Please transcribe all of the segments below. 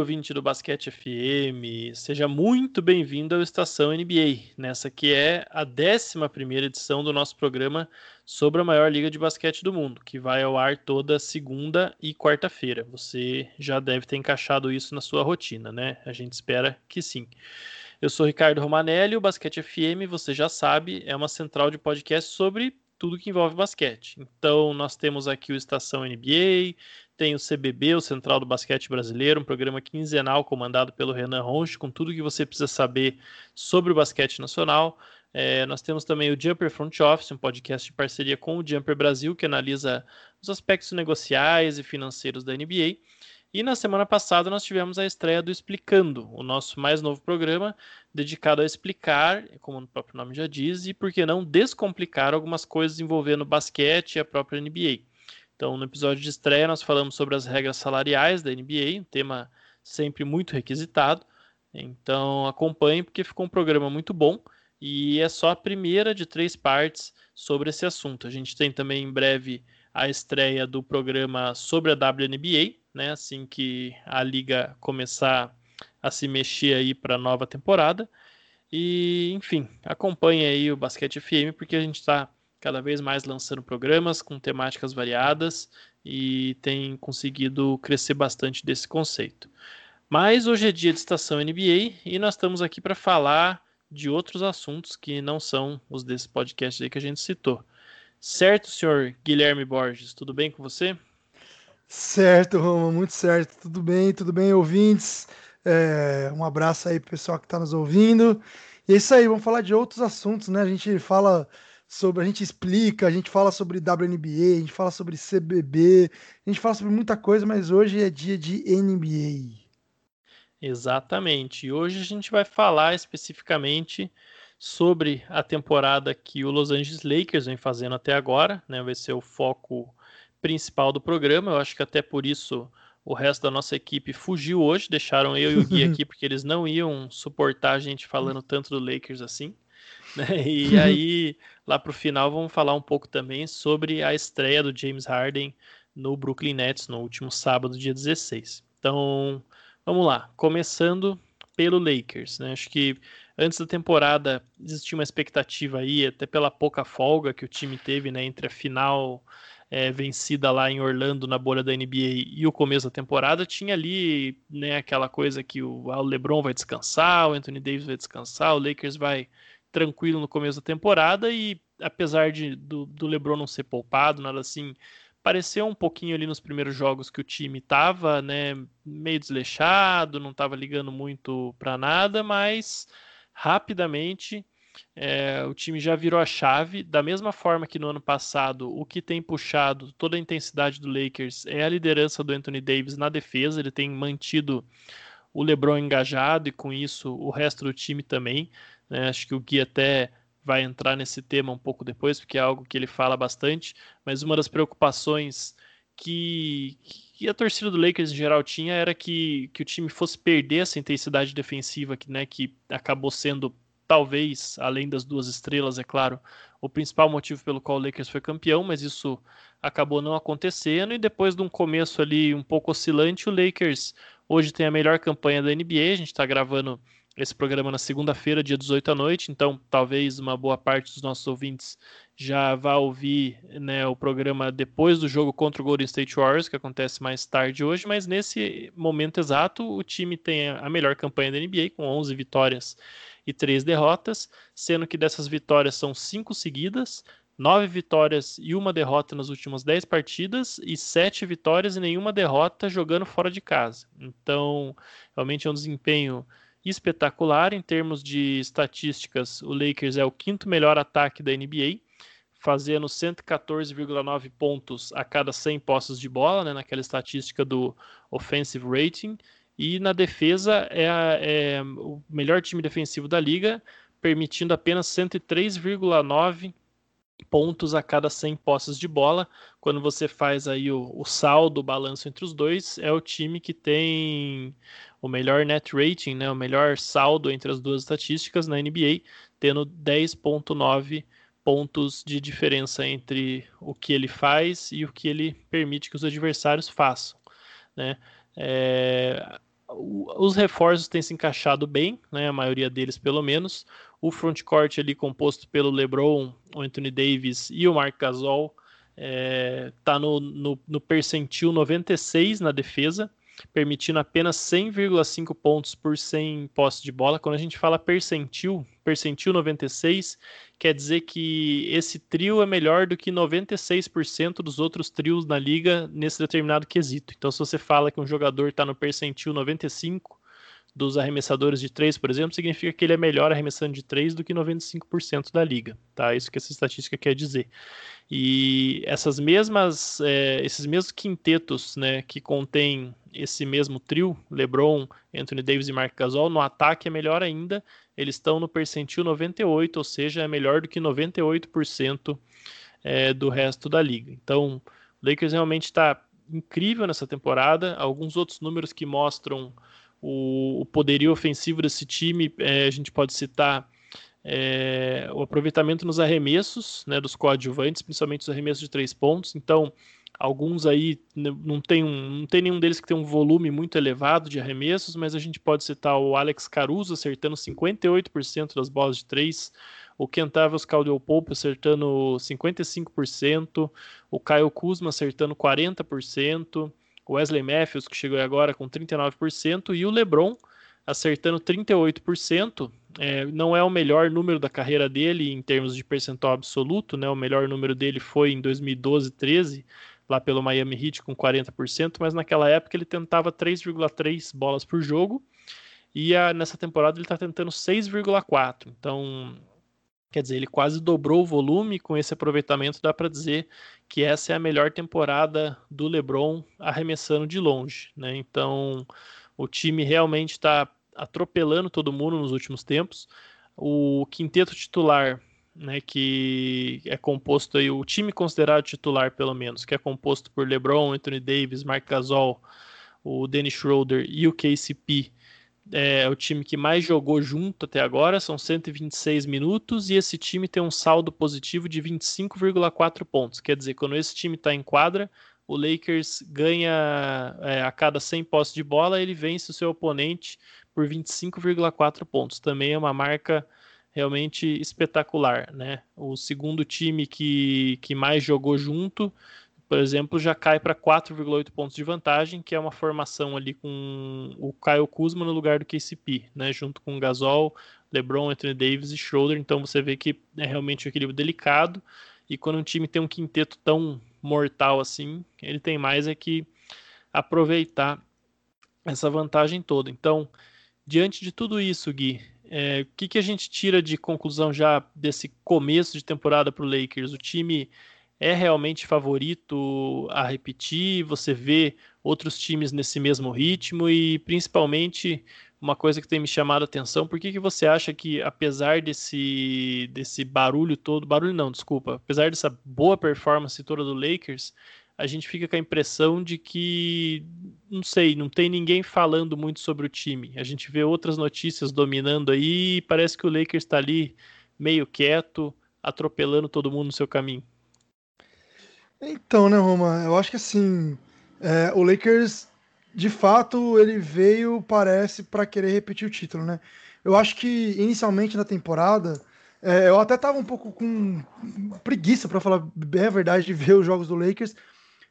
Ouvinte do Basquete FM! Seja muito bem-vindo ao Estação NBA, nessa que é a 11 edição do nosso programa sobre a maior liga de basquete do mundo, que vai ao ar toda segunda e quarta-feira. Você já deve ter encaixado isso na sua rotina, né? A gente espera que sim. Eu sou Ricardo Romanelli, o Basquete FM, você já sabe, é uma central de podcast sobre tudo que envolve basquete. Então, nós temos aqui o Estação NBA, tem o CBB, o Central do Basquete Brasileiro, um programa quinzenal comandado pelo Renan Ronchi, com tudo que você precisa saber sobre o basquete nacional. É, nós temos também o Jumper Front Office, um podcast de parceria com o Jumper Brasil, que analisa os aspectos negociais e financeiros da NBA. E na semana passada nós tivemos a estreia do Explicando, o nosso mais novo programa dedicado a explicar, como o próprio nome já diz, e por que não descomplicar algumas coisas envolvendo basquete e a própria NBA. Então, no episódio de estreia, nós falamos sobre as regras salariais da NBA, um tema sempre muito requisitado. Então, acompanhe, porque ficou um programa muito bom e é só a primeira de três partes sobre esse assunto. A gente tem também em breve a estreia do programa sobre a WNBA, né? Assim que a liga começar a se mexer aí para a nova temporada. E, enfim, acompanhe aí o Basquete FM, porque a gente está cada vez mais lançando programas com temáticas variadas e tem conseguido crescer bastante desse conceito. Mas hoje é dia de estação NBA e nós estamos aqui para falar de outros assuntos que não são os desse podcast aí que a gente citou. Certo, senhor Guilherme Borges, tudo bem com você? Certo, Roma, muito certo. Tudo bem, tudo bem, ouvintes. É, um abraço aí pro pessoal que está nos ouvindo. E é isso aí, vamos falar de outros assuntos, né? A gente fala sobre, a gente explica, a gente fala sobre WNBA, a gente fala sobre CBB, a gente fala sobre muita coisa, mas hoje é dia de NBA. Exatamente. E hoje a gente vai falar especificamente sobre a temporada que o Los Angeles Lakers vem fazendo até agora, né? Vai ser o foco principal do programa. Eu acho que até por isso o resto da nossa equipe fugiu hoje, deixaram eu e o Gui aqui porque eles não iam suportar a gente falando tanto do Lakers assim. Né? E aí, lá para o final, vamos falar um pouco também sobre a estreia do James Harden no Brooklyn Nets no último sábado, dia 16. Então, vamos lá. Começando pelo Lakers. Né? Acho que antes da temporada existia uma expectativa aí, até pela pouca folga que o time teve né, entre a final é, vencida lá em Orlando na bolha da NBA e o começo da temporada, tinha ali né, aquela coisa que o, ah, o LeBron vai descansar, o Anthony Davis vai descansar, o Lakers vai tranquilo no começo da temporada e apesar de do, do LeBron não ser poupado, nada assim, pareceu um pouquinho ali nos primeiros jogos que o time estava né, meio desleixado, não estava ligando muito para nada, mas rapidamente é, o time já virou a chave, da mesma forma que no ano passado, o que tem puxado toda a intensidade do Lakers é a liderança do Anthony Davis na defesa, ele tem mantido o LeBron engajado e com isso o resto do time também. Né? Acho que o Gui até vai entrar nesse tema um pouco depois, porque é algo que ele fala bastante, mas uma das preocupações que, que a torcida do Lakers em geral tinha era que, que o time fosse perder essa intensidade defensiva que, né, que acabou sendo talvez, além das duas estrelas, é claro, o principal motivo pelo qual o Lakers foi campeão, mas isso acabou não acontecendo. E depois de um começo ali um pouco oscilante, o Lakers hoje tem a melhor campanha da NBA. A gente está gravando esse programa na segunda-feira, dia 18 à noite, então talvez uma boa parte dos nossos ouvintes já vá ouvir né, o programa depois do jogo contra o Golden State Warriors, que acontece mais tarde hoje, mas nesse momento exato o time tem a melhor campanha da NBA, com 11 vitórias e três derrotas, sendo que dessas vitórias são cinco seguidas, nove vitórias e uma derrota nas últimas dez partidas e sete vitórias e nenhuma derrota jogando fora de casa. Então, realmente é um desempenho espetacular em termos de estatísticas. O Lakers é o quinto melhor ataque da NBA, fazendo 114,9 pontos a cada 100 posses de bola, né, naquela estatística do offensive rating. E na defesa é, a, é o melhor time defensivo da liga, permitindo apenas 103,9 pontos a cada 100 posses de bola. Quando você faz aí o, o, saldo, o balanço entre os dois, é o time que tem o melhor net rating, né, o melhor saldo entre as duas estatísticas na NBA, tendo 10.9 pontos de diferença entre o que ele faz e o que ele permite que os adversários façam. Né? É, os reforços têm se encaixado bem, né, a maioria deles pelo menos. O frontcourt ali composto pelo LeBron, o Anthony Davis e o Mark Gasol está é, tá no, no, no percentil 96 na defesa, permitindo apenas 100,5 pontos por 100 posse de bola. Quando a gente fala percentil, percentil 96, quer dizer que esse trio é melhor do que 96% dos outros trios na liga nesse determinado quesito. Então, se você fala que um jogador está no percentil 95 dos arremessadores de 3, por exemplo, significa que ele é melhor arremessando de 3 do que 95% da liga, tá? Isso que essa estatística quer dizer. E essas mesmas, é, esses mesmos quintetos, né, que contém esse mesmo trio, LeBron, Anthony Davis e Mark Gasol, no ataque é melhor ainda, eles estão no percentil 98, ou seja, é melhor do que 98% é, do resto da liga. Então, o Lakers realmente está incrível nessa temporada, alguns outros números que mostram o, o poderio ofensivo desse time, é, a gente pode citar é, o aproveitamento nos arremessos né, dos coadjuvantes, principalmente os arremessos de três pontos. Então, alguns aí não tem, um, não tem nenhum deles que tem um volume muito elevado de arremessos, mas a gente pode citar o Alex Caruso acertando 58% das bolas de três, o Kentavious Pope acertando 55%, o Kyle Kuzma acertando 40%, o Wesley Matthews, que chegou agora com 39%, e o LeBron acertando 38%. É, não é o melhor número da carreira dele em termos de percentual absoluto, né? O melhor número dele foi em 2012, 13, lá pelo Miami Heat com 40%, mas naquela época ele tentava 3,3 bolas por jogo e a, nessa temporada ele está tentando 6,4. Então Quer dizer, ele quase dobrou o volume com esse aproveitamento, dá para dizer que essa é a melhor temporada do LeBron arremessando de longe, né? Então, o time realmente está atropelando todo mundo nos últimos tempos. O quinteto titular, né, que é composto aí o time considerado titular pelo menos, que é composto por LeBron, Anthony Davis, Mark Gasol, o Dennis Schroeder e o KCP é o time que mais jogou junto até agora, são 126 minutos, e esse time tem um saldo positivo de 25,4 pontos. Quer dizer, quando esse time está em quadra, o Lakers ganha é, a cada 100 posses de bola, ele vence o seu oponente por 25,4 pontos. Também é uma marca realmente espetacular, né? O segundo time que, que mais jogou junto por exemplo, já cai para 4,8 pontos de vantagem, que é uma formação ali com o Kyle Kuzma no lugar do KCP, né, junto com o Gasol, LeBron, Anthony Davis e Schroeder. Então você vê que é realmente um equilíbrio delicado. E quando um time tem um quinteto tão mortal assim, ele tem mais é que aproveitar essa vantagem toda. Então, diante de tudo isso, Gui, é, o que, que a gente tira de conclusão já desse começo de temporada para o Lakers? O time é realmente favorito a repetir? Você vê outros times nesse mesmo ritmo e principalmente uma coisa que tem me chamado a atenção, por que, que você acha que apesar desse, desse barulho todo, barulho não, desculpa, apesar dessa boa performance toda do Lakers, a gente fica com a impressão de que, não sei, não tem ninguém falando muito sobre o time. A gente vê outras notícias dominando aí e parece que o Lakers está ali meio quieto, atropelando todo mundo no seu caminho. Então, né, Roma? Eu acho que assim, é, o Lakers, de fato, ele veio, parece, para querer repetir o título, né? Eu acho que inicialmente na temporada, é, eu até tava um pouco com preguiça, para falar bem a verdade, de ver os jogos do Lakers,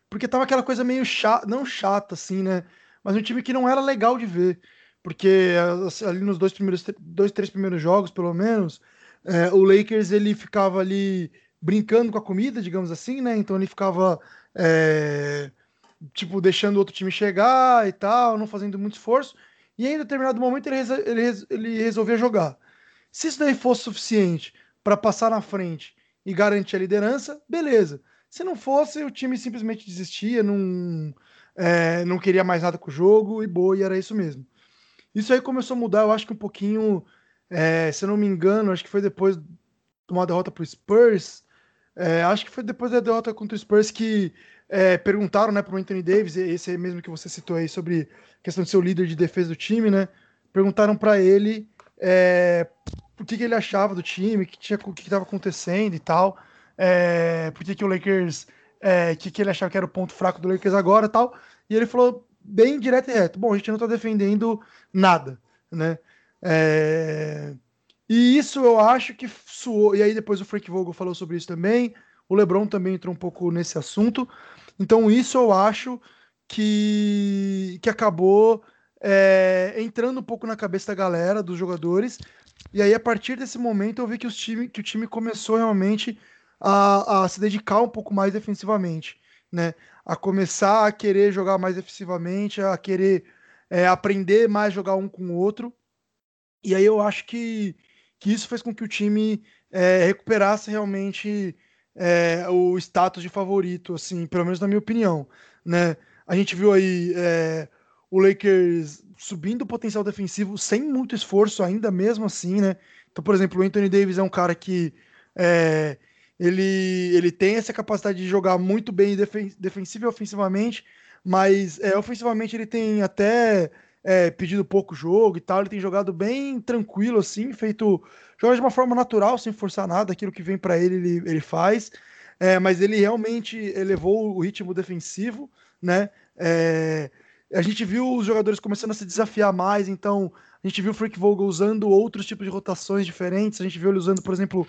porque tava aquela coisa meio chata, não chata, assim, né? Mas um time que não era legal de ver, porque assim, ali nos dois primeiros, dois, três primeiros jogos, pelo menos, é, o Lakers ele ficava ali brincando com a comida, digamos assim, né? Então ele ficava é, tipo deixando o outro time chegar e tal, não fazendo muito esforço. E em determinado momento ele, ele, ele resolvia jogar. Se isso daí fosse suficiente para passar na frente e garantir a liderança, beleza. Se não fosse, o time simplesmente desistia, não, é, não queria mais nada com o jogo e boa, e era isso mesmo. Isso aí começou a mudar, eu acho que um pouquinho, é, se eu não me engano, acho que foi depois de uma derrota para o Spurs, é, acho que foi depois da derrota contra o Spurs que é, perguntaram né, para o Anthony Davis, esse mesmo que você citou aí, sobre a questão de ser o líder de defesa do time, né? Perguntaram para ele é, o que, que, ele achava do time, o que estava acontecendo e tal, é, por que, que o Lakers, é, que, que ele achava que era o ponto fraco do Lakers agora e tal. E ele falou bem direto e reto. Bom, a gente não está defendendo nada, né? É... E isso eu acho que suou. E aí depois o Frank Vogel falou sobre isso também. O LeBron também entrou um pouco nesse assunto. Então isso eu acho que, que acabou é, entrando um pouco na cabeça da galera, dos jogadores. E aí, a partir desse momento, eu vi que, os time, que o time começou realmente a, a se dedicar um pouco mais defensivamente, né? A começar a querer jogar mais defensivamente, a querer é, aprender mais jogar um com o outro. E aí eu acho que, que isso fez com que o time é, recuperasse realmente é, o status de favorito, assim, pelo menos na minha opinião, né? A gente viu aí é, o Lakers subindo o potencial defensivo sem muito esforço ainda mesmo assim, né? Então, por exemplo, o Anthony Davis é um cara que é, ele, ele tem essa capacidade de jogar muito bem defen defensivo e ofensivamente, mas é, ofensivamente ele tem até é, pedido pouco jogo e tal, ele tem jogado bem tranquilo assim, feito joga de uma forma natural, sem forçar nada, aquilo que vem para ele, ele, ele faz, é, mas ele realmente elevou o ritmo defensivo, né? É, a gente viu os jogadores começando a se desafiar mais, então a gente viu o Frank Vogel usando outros tipos de rotações diferentes, a gente viu ele usando, por exemplo,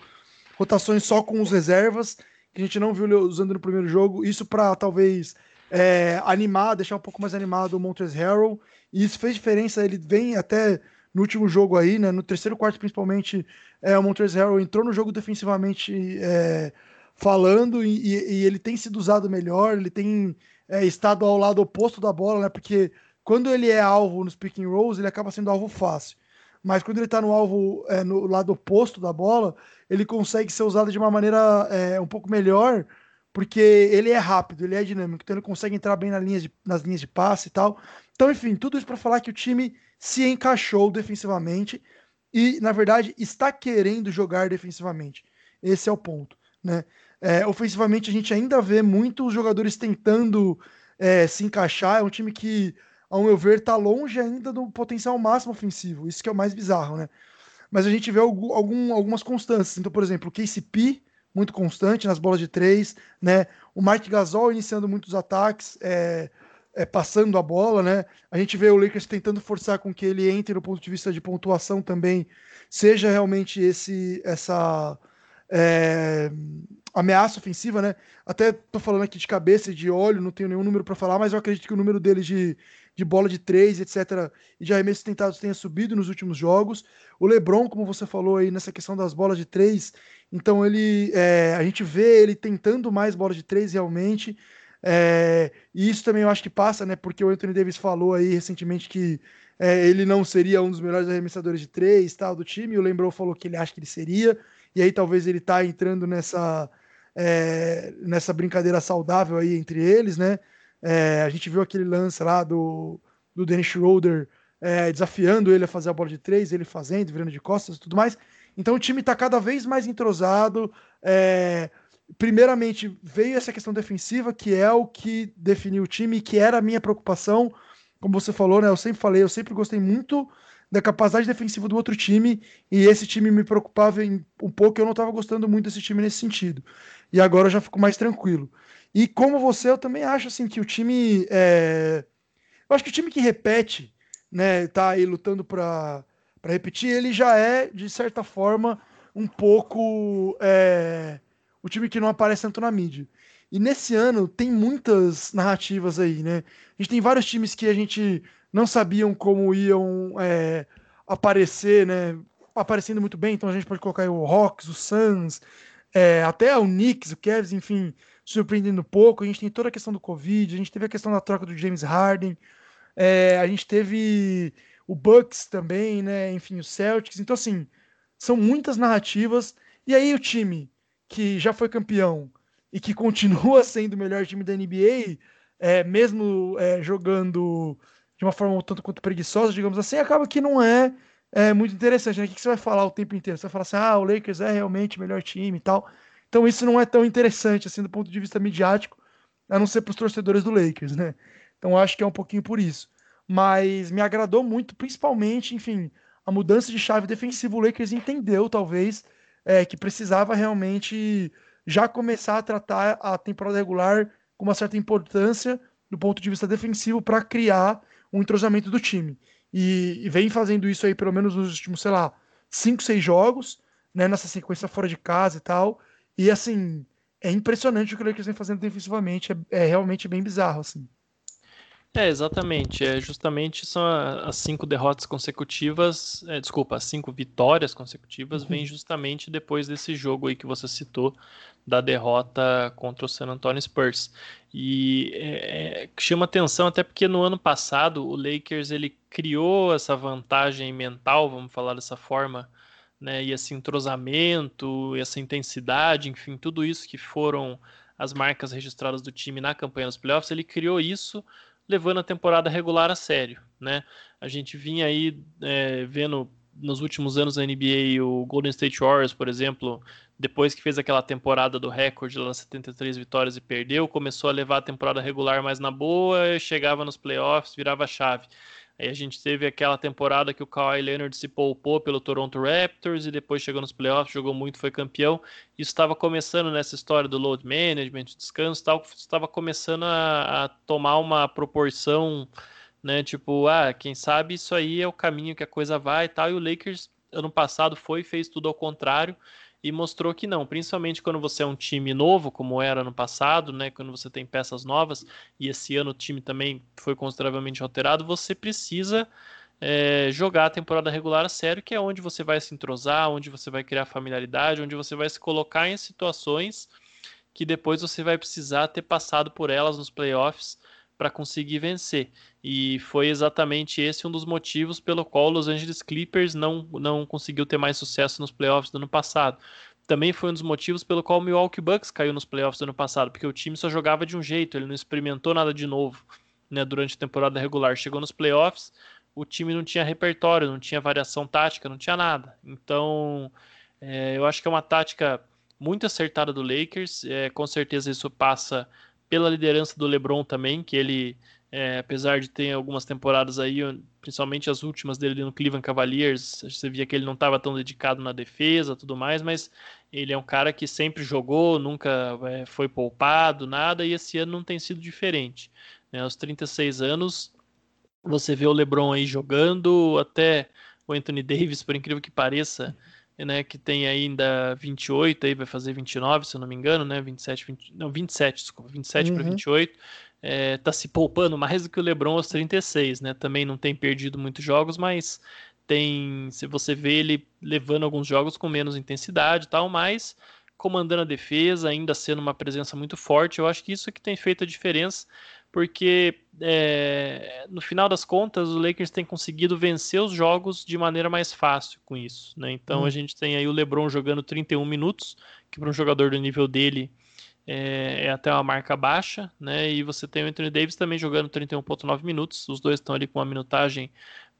rotações só com os reservas, que a gente não viu ele usando no primeiro jogo, isso para talvez é, animar, deixar um pouco mais animado o Montrezl Harrell, e isso fez diferença, ele vem até no último jogo aí, né, no terceiro quarto principalmente, é, o Montrezl entrou no jogo defensivamente é, falando, e, e, ele tem sido usado melhor, ele tem é, estado ao lado oposto da bola, né? Porque quando ele é alvo nos pick and rolls, ele acaba sendo alvo fácil. Mas quando ele está no alvo, é, no lado oposto da bola, ele consegue ser usado de uma maneira é, um pouco melhor, porque ele é rápido, ele é dinâmico, então ele consegue entrar bem na linha de, nas linhas de passe e tal. Então, enfim, tudo isso para falar que o time se encaixou defensivamente e, na verdade, está querendo jogar defensivamente. Esse é o ponto, né? É, ofensivamente, a gente ainda vê muitos jogadores tentando é, se encaixar. É um time que, ao meu ver, está longe ainda do potencial máximo ofensivo. Isso que é o mais bizarro, né? Mas a gente vê algum, algumas constâncias. Então, por exemplo, o KCP, muito constante nas bolas de três, né? O Mike Gasol iniciando muitos ataques, é, é, passando a bola, né? A gente vê o Lakers tentando forçar com que ele entre no ponto de vista de pontuação também, seja realmente esse essa é, ameaça ofensiva, né? Até tô falando aqui de cabeça e de olho, não tenho nenhum número para falar, mas eu acredito que o número dele de, de bola de três, etc., e de arremessos tentados tenha subido nos últimos jogos. O LeBron, como você falou aí nessa questão das bolas de três, então ele, é, a gente vê ele tentando mais bolas de três realmente. É, e isso também eu acho que passa, né? Porque o Anthony Davis falou aí recentemente que é, ele não seria um dos melhores arremessadores de três, tal, do time. O Lembrou falou que ele acha que ele seria. E aí talvez ele tá entrando nessa é, nessa brincadeira saudável aí entre eles, né? É, a gente viu aquele lance lá do, do Dennis Schroeder é, desafiando ele a fazer a bola de três, ele fazendo, virando de costas e tudo mais. Então o time está cada vez mais entrosado. É, primeiramente, veio essa questão defensiva, que é o que definiu o time, que era a minha preocupação. Como você falou, né? Eu sempre falei, eu sempre gostei muito da capacidade defensiva do outro time, e esse time me preocupava um pouco, eu não estava gostando muito desse time nesse sentido e agora eu já fico mais tranquilo. E como você, eu também acho assim que o time. É... Eu acho que o time que repete, né, tá aí lutando para repetir, ele já é, de certa forma, um pouco é... o time que não aparece tanto na mídia. E nesse ano tem muitas narrativas aí, né? A gente tem vários times que a gente não sabiam como iam é, aparecer, né? Aparecendo muito bem, então a gente pode colocar o Hawks, o Suns, é, até o Knicks, o Cavs, enfim, surpreendendo pouco. A gente tem toda a questão do Covid, a gente teve a questão da troca do James Harden, é, a gente teve o Bucks também, né? Enfim, o Celtics. Então, assim, são muitas narrativas. E aí o time que já foi campeão e que continua sendo o melhor time da NBA, é, mesmo é, jogando de uma forma um tanto quanto preguiçosa, digamos assim, acaba que não é é muito interessante, né? O que você vai falar o tempo inteiro? Você vai falar assim, ah, o Lakers é realmente o melhor time e tal. Então isso não é tão interessante, assim, do ponto de vista midiático, a não ser para os torcedores do Lakers, né? Então acho que é um pouquinho por isso. Mas me agradou muito, principalmente, enfim, a mudança de chave defensiva. O Lakers entendeu, talvez, é, que precisava realmente já começar a tratar a temporada regular com uma certa importância do ponto de vista defensivo para criar um entrosamento do time. E, e, vem fazendo isso aí pelo menos nos últimos, sei lá, 5, 6 jogos, né, nessa sequência fora de casa e tal. E assim, é impressionante o que o Lakers vem fazendo defensivamente, é, é realmente bem bizarro, assim. É, exatamente. É justamente são as cinco derrotas consecutivas, é, desculpa, as cinco vitórias consecutivas uhum. vem justamente depois desse jogo aí que você citou da derrota contra o San Antonio Spurs. E é, é, chama atenção até porque no ano passado o Lakers ele criou essa vantagem mental, vamos falar dessa forma, né, e esse entrosamento, essa intensidade, enfim, tudo isso que foram as marcas registradas do time na campanha dos playoffs, ele criou isso levando a temporada regular a sério, né? A gente vinha aí é, vendo nos últimos anos da NBA o Golden State Warriors, por exemplo, depois que fez aquela temporada do recorde lá 73 vitórias e perdeu, começou a levar a temporada regular mais na boa, chegava nos playoffs, virava chave. Aí a gente teve aquela temporada que o Kawhi Leonard se poupou pelo Toronto Raptors e depois chegou nos playoffs, jogou muito, foi campeão. Isso estava começando nessa história do load management, descanso tal, estava começando a, a, tomar uma proporção, né? Tipo, ah, quem sabe isso aí é o caminho que a coisa vai e tal. E o Lakers ano passado foi e fez tudo ao contrário e mostrou que não, principalmente quando você é um time novo, como era no passado, né, quando você tem peças novas, e esse ano o time também foi consideravelmente alterado, você precisa é, jogar a temporada regular a sério, que é onde você vai se entrosar, onde você vai criar familiaridade, onde você vai se colocar em situações que depois você vai precisar ter passado por elas nos playoffs para conseguir vencer. E foi exatamente esse um dos motivos pelo qual o Los Angeles Clippers não, não conseguiu ter mais sucesso nos playoffs do ano passado. Também foi um dos motivos pelo qual o Milwaukee Bucks caiu nos playoffs do ano passado, porque o time só jogava de um jeito, ele não experimentou nada de novo né, durante a temporada regular. Chegou nos playoffs, o time não tinha repertório, não tinha variação tática, não tinha nada. Então, é, eu acho que é uma tática muito acertada do Lakers. É, com certeza isso passa pela liderança do LeBron também, que ele, é, apesar de ter algumas temporadas aí, principalmente as últimas dele no Cleveland Cavaliers, você via que ele não estava tão dedicado na defesa, tudo mais, mas ele é um cara que sempre jogou, nunca é, foi poupado, nada, e esse ano não tem sido diferente. Né? Aos 36 anos, você vê o LeBron aí jogando, até o Anthony Davis, por incrível que pareça, né, que tem ainda 28, aí vai fazer 29, se eu não me engano, né, 27, 20, não, 27, desculpa, 27 uhum. para 28, é, tá se poupando mais do que o LeBron aos 36, né, também não tem perdido muitos jogos, mas tem, se você vê ele levando alguns jogos com menos intensidade e tal, mas comandando a defesa, ainda sendo uma presença muito forte, eu acho que isso é que tem feito a diferença, porque é, no final das contas o Lakers tem conseguido vencer os jogos de maneira mais fácil com isso. Né? Então hum. a gente tem aí o LeBron jogando 31 minutos, que para um jogador do nível dele é, é, até uma marca baixa, né? E você tem o Anthony Davis também jogando 31,9 minutos. Os dois estão ali com uma minutagem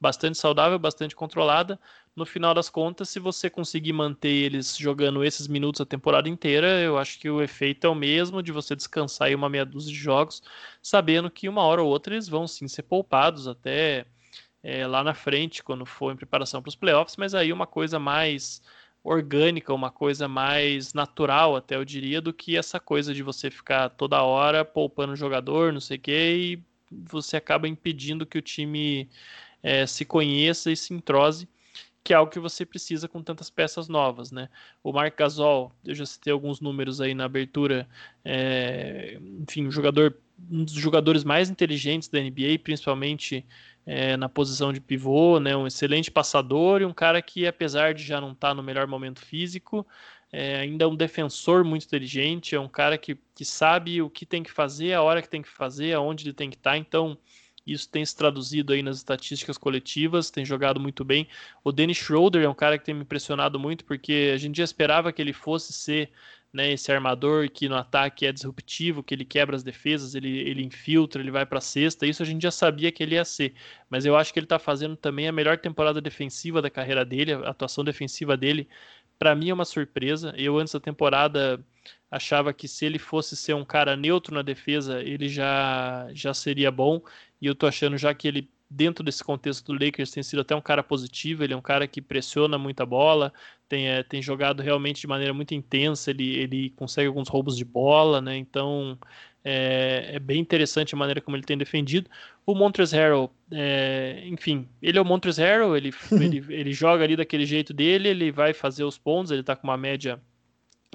bastante saudável, bastante controlada. No final das contas, se você conseguir manter eles jogando esses minutos a temporada inteira, eu acho que o efeito é o mesmo de você descansar aí uma meia dúzia de jogos, sabendo que uma hora ou outra eles vão sim ser poupados até é, lá na frente, quando for em preparação para os playoffs, mas aí uma coisa mais orgânica, uma coisa mais natural, até eu diria, do que essa coisa de você ficar toda hora poupando o jogador, não sei o quê, e você acaba impedindo que o time é, se conheça e se entrose, que é algo que você precisa com tantas peças novas, né? O Marc Gasol, eu já citei alguns números aí na abertura, é, enfim, um jogador, um dos jogadores mais inteligentes da NBA, principalmente é, na posição de pivô, né? Um excelente passador e um cara que, apesar de já não estar tá no melhor momento físico, é, ainda é um defensor muito inteligente, é um cara que, que sabe o que tem que fazer, a hora que tem que fazer, aonde ele tem que estar, tá. então isso tem se traduzido aí nas estatísticas coletivas, tem jogado muito bem. O Dennis Schroeder é um cara que tem me impressionado muito, porque a gente já esperava que ele fosse ser né, esse armador que no ataque é disruptivo, que ele quebra as defesas, ele, ele infiltra, ele vai para a cesta. Isso a gente já sabia que ele ia ser. Mas eu acho que ele está fazendo também a melhor temporada defensiva da carreira dele, a atuação defensiva dele. Para mim é uma surpresa. Eu antes da temporada achava que se ele fosse ser um cara neutro na defesa, ele já já seria bom. E eu tô achando já que ele, dentro desse contexto do Lakers, tem sido até um cara positivo. Ele é um cara que pressiona muita bola, tem, é, tem jogado realmente de maneira muito intensa. Ele, ele consegue alguns roubos de bola, né? Então É, é, bem interessante a maneira como ele tem defendido. O Montrezl Harrell, é, enfim, ele é o Montrezl Harrell, ele, ele, ele joga ali daquele jeito dele, ele vai fazer os pontos, ele tá com uma média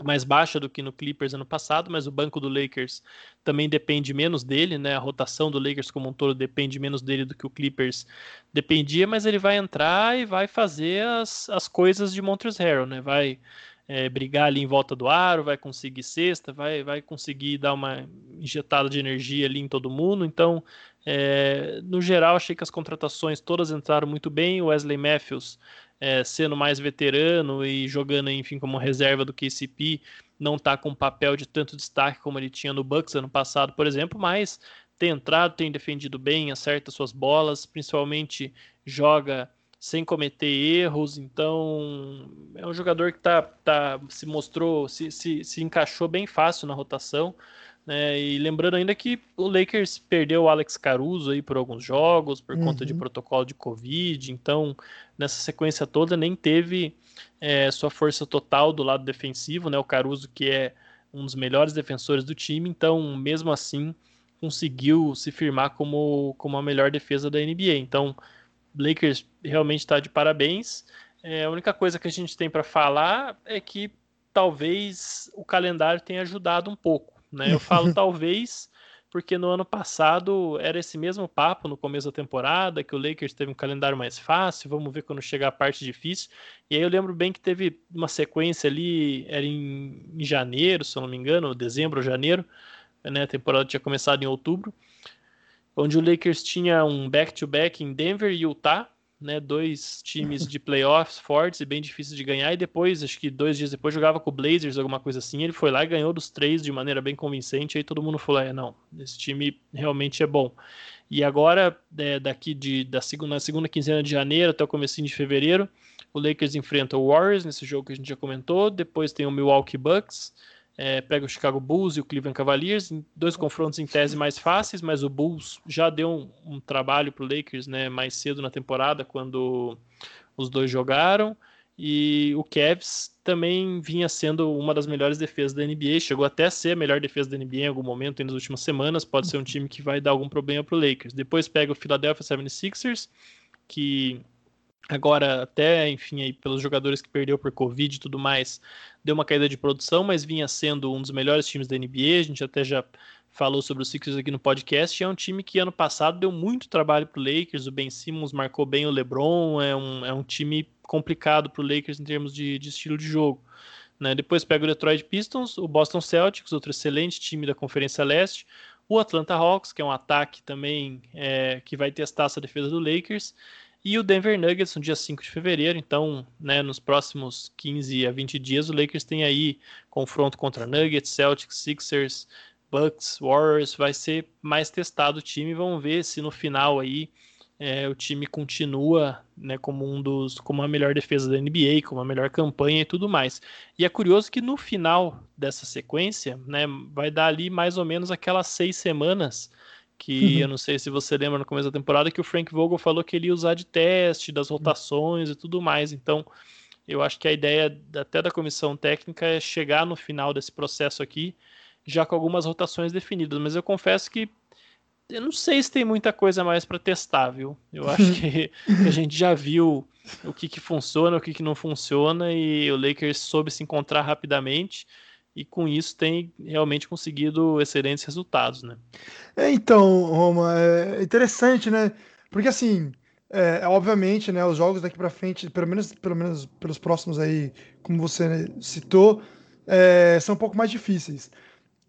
mais baixa do que no Clippers ano passado, mas o banco do Lakers também depende menos dele, né? A rotação do Lakers como um todo depende menos dele do que o Clippers dependia, mas ele vai entrar e vai fazer as, as coisas de Montrezl Harrell, né? Vai é, brigar ali em volta do aro, vai conseguir cesta, vai, vai conseguir dar uma injetada de energia ali em todo mundo. Então, é, no geral, achei que as contratações todas entraram muito bem. O Wesley Matthews é, sendo mais veterano e jogando, enfim, como reserva do KCP, não está com um papel de tanto destaque como ele tinha no Bucks ano passado, por exemplo, mas tem entrado, tem defendido bem, acerta suas bolas, principalmente joga sem cometer erros, então é um jogador que tá, tá, se mostrou, se, se, se encaixou bem fácil na rotação. Né? E lembrando ainda que o Lakers perdeu o Alex Caruso aí por alguns jogos, por uhum. conta de uhum. protocolo de Covid, então nessa sequência toda nem teve é, sua força total do lado defensivo, né? O Caruso, que é um dos melhores defensores do time, então mesmo assim conseguiu se firmar como, como a melhor defesa da NBA. Então, Lakers realmente está de parabéns. É, a única coisa que a gente tem para falar é que talvez o calendário tenha ajudado um pouco. Né? Eu falo talvez porque no ano passado era esse mesmo papo no começo da temporada, que o Lakers teve um calendário mais fácil, vamos ver quando chegar a parte difícil. E aí eu lembro bem que teve uma sequência ali, era em, em janeiro, se eu não me engano, dezembro ou janeiro, né? A temporada tinha começado em outubro, onde o Lakers tinha um back-to-back -back em Denver e Utah, né, dois times de playoffs fortes e bem difíceis de ganhar, e depois, acho que dois dias depois, jogava com o Blazers, alguma coisa assim, ele foi lá e ganhou dos três de maneira bem convincente, aí todo mundo falou, é, não, esse time realmente é bom. E agora, é, daqui de, da segunda, segunda quinzena de janeiro até o começo de fevereiro, o Lakers enfrenta o Warriors, nesse jogo que a gente já comentou, depois tem o Milwaukee Bucks, é, pega o Chicago Bulls e o Cleveland Cavaliers, dois confrontos em tese mais fáceis, mas o Bulls já deu um, um trabalho para o Lakers né, mais cedo na temporada, quando os dois jogaram. E o Cavs também vinha sendo uma das melhores defesas da NBA, chegou até a ser a melhor defesa da NBA em algum momento nas últimas semanas. Pode ser um time que vai dar algum problema para o Lakers. Depois pega o Philadelphia 76ers, que Agora, até, enfim, aí, pelos jogadores que perdeu por Covid e tudo mais, deu uma caída de produção, mas vinha sendo um dos melhores times da NBA. A gente até já falou sobre o Sixers aqui no podcast. É um time que ano passado deu muito trabalho para o Lakers. O Ben Simmons marcou bem o LeBron. É um, é um time complicado para o Lakers em termos de, de estilo de jogo. Né? Depois pega o Detroit Pistons, o Boston Celtics, outro excelente time da Conferência Leste. O Atlanta Hawks, que é um ataque também é, que vai testar essa defesa do Lakers e o Denver Nuggets no dia 5 de fevereiro. Então, né, nos próximos 15 a 20 dias, o Lakers tem aí confronto contra Nuggets, Celtics, Sixers, Bucks, Warriors. Vai ser mais testado o time. Vamos ver se no final aí é, o time continua né, como um dos, como a melhor defesa da NBA, como a melhor campanha e tudo mais. E é curioso que no final dessa sequência, né, vai dar ali mais ou menos aquelas seis semanas que uhum. eu não sei se você lembra no começo da temporada que o Frank Vogel falou que ele ia usar de teste das rotações e tudo mais. Então, eu acho que a ideia até da comissão técnica é chegar no final desse processo aqui já com algumas rotações definidas, mas eu confesso que eu não sei se tem muita coisa mais para testar, viu? Eu acho que a gente já viu o que, que funciona, o que, que não funciona e o Lakers soube se encontrar rapidamente e com isso tem realmente conseguido excelentes resultados, né? É, então, Roma, é interessante, né? Porque assim, é, obviamente, né, os jogos daqui para frente, pelo menos, pelo menos pelos próximos aí, como você citou, é, são um pouco mais difíceis.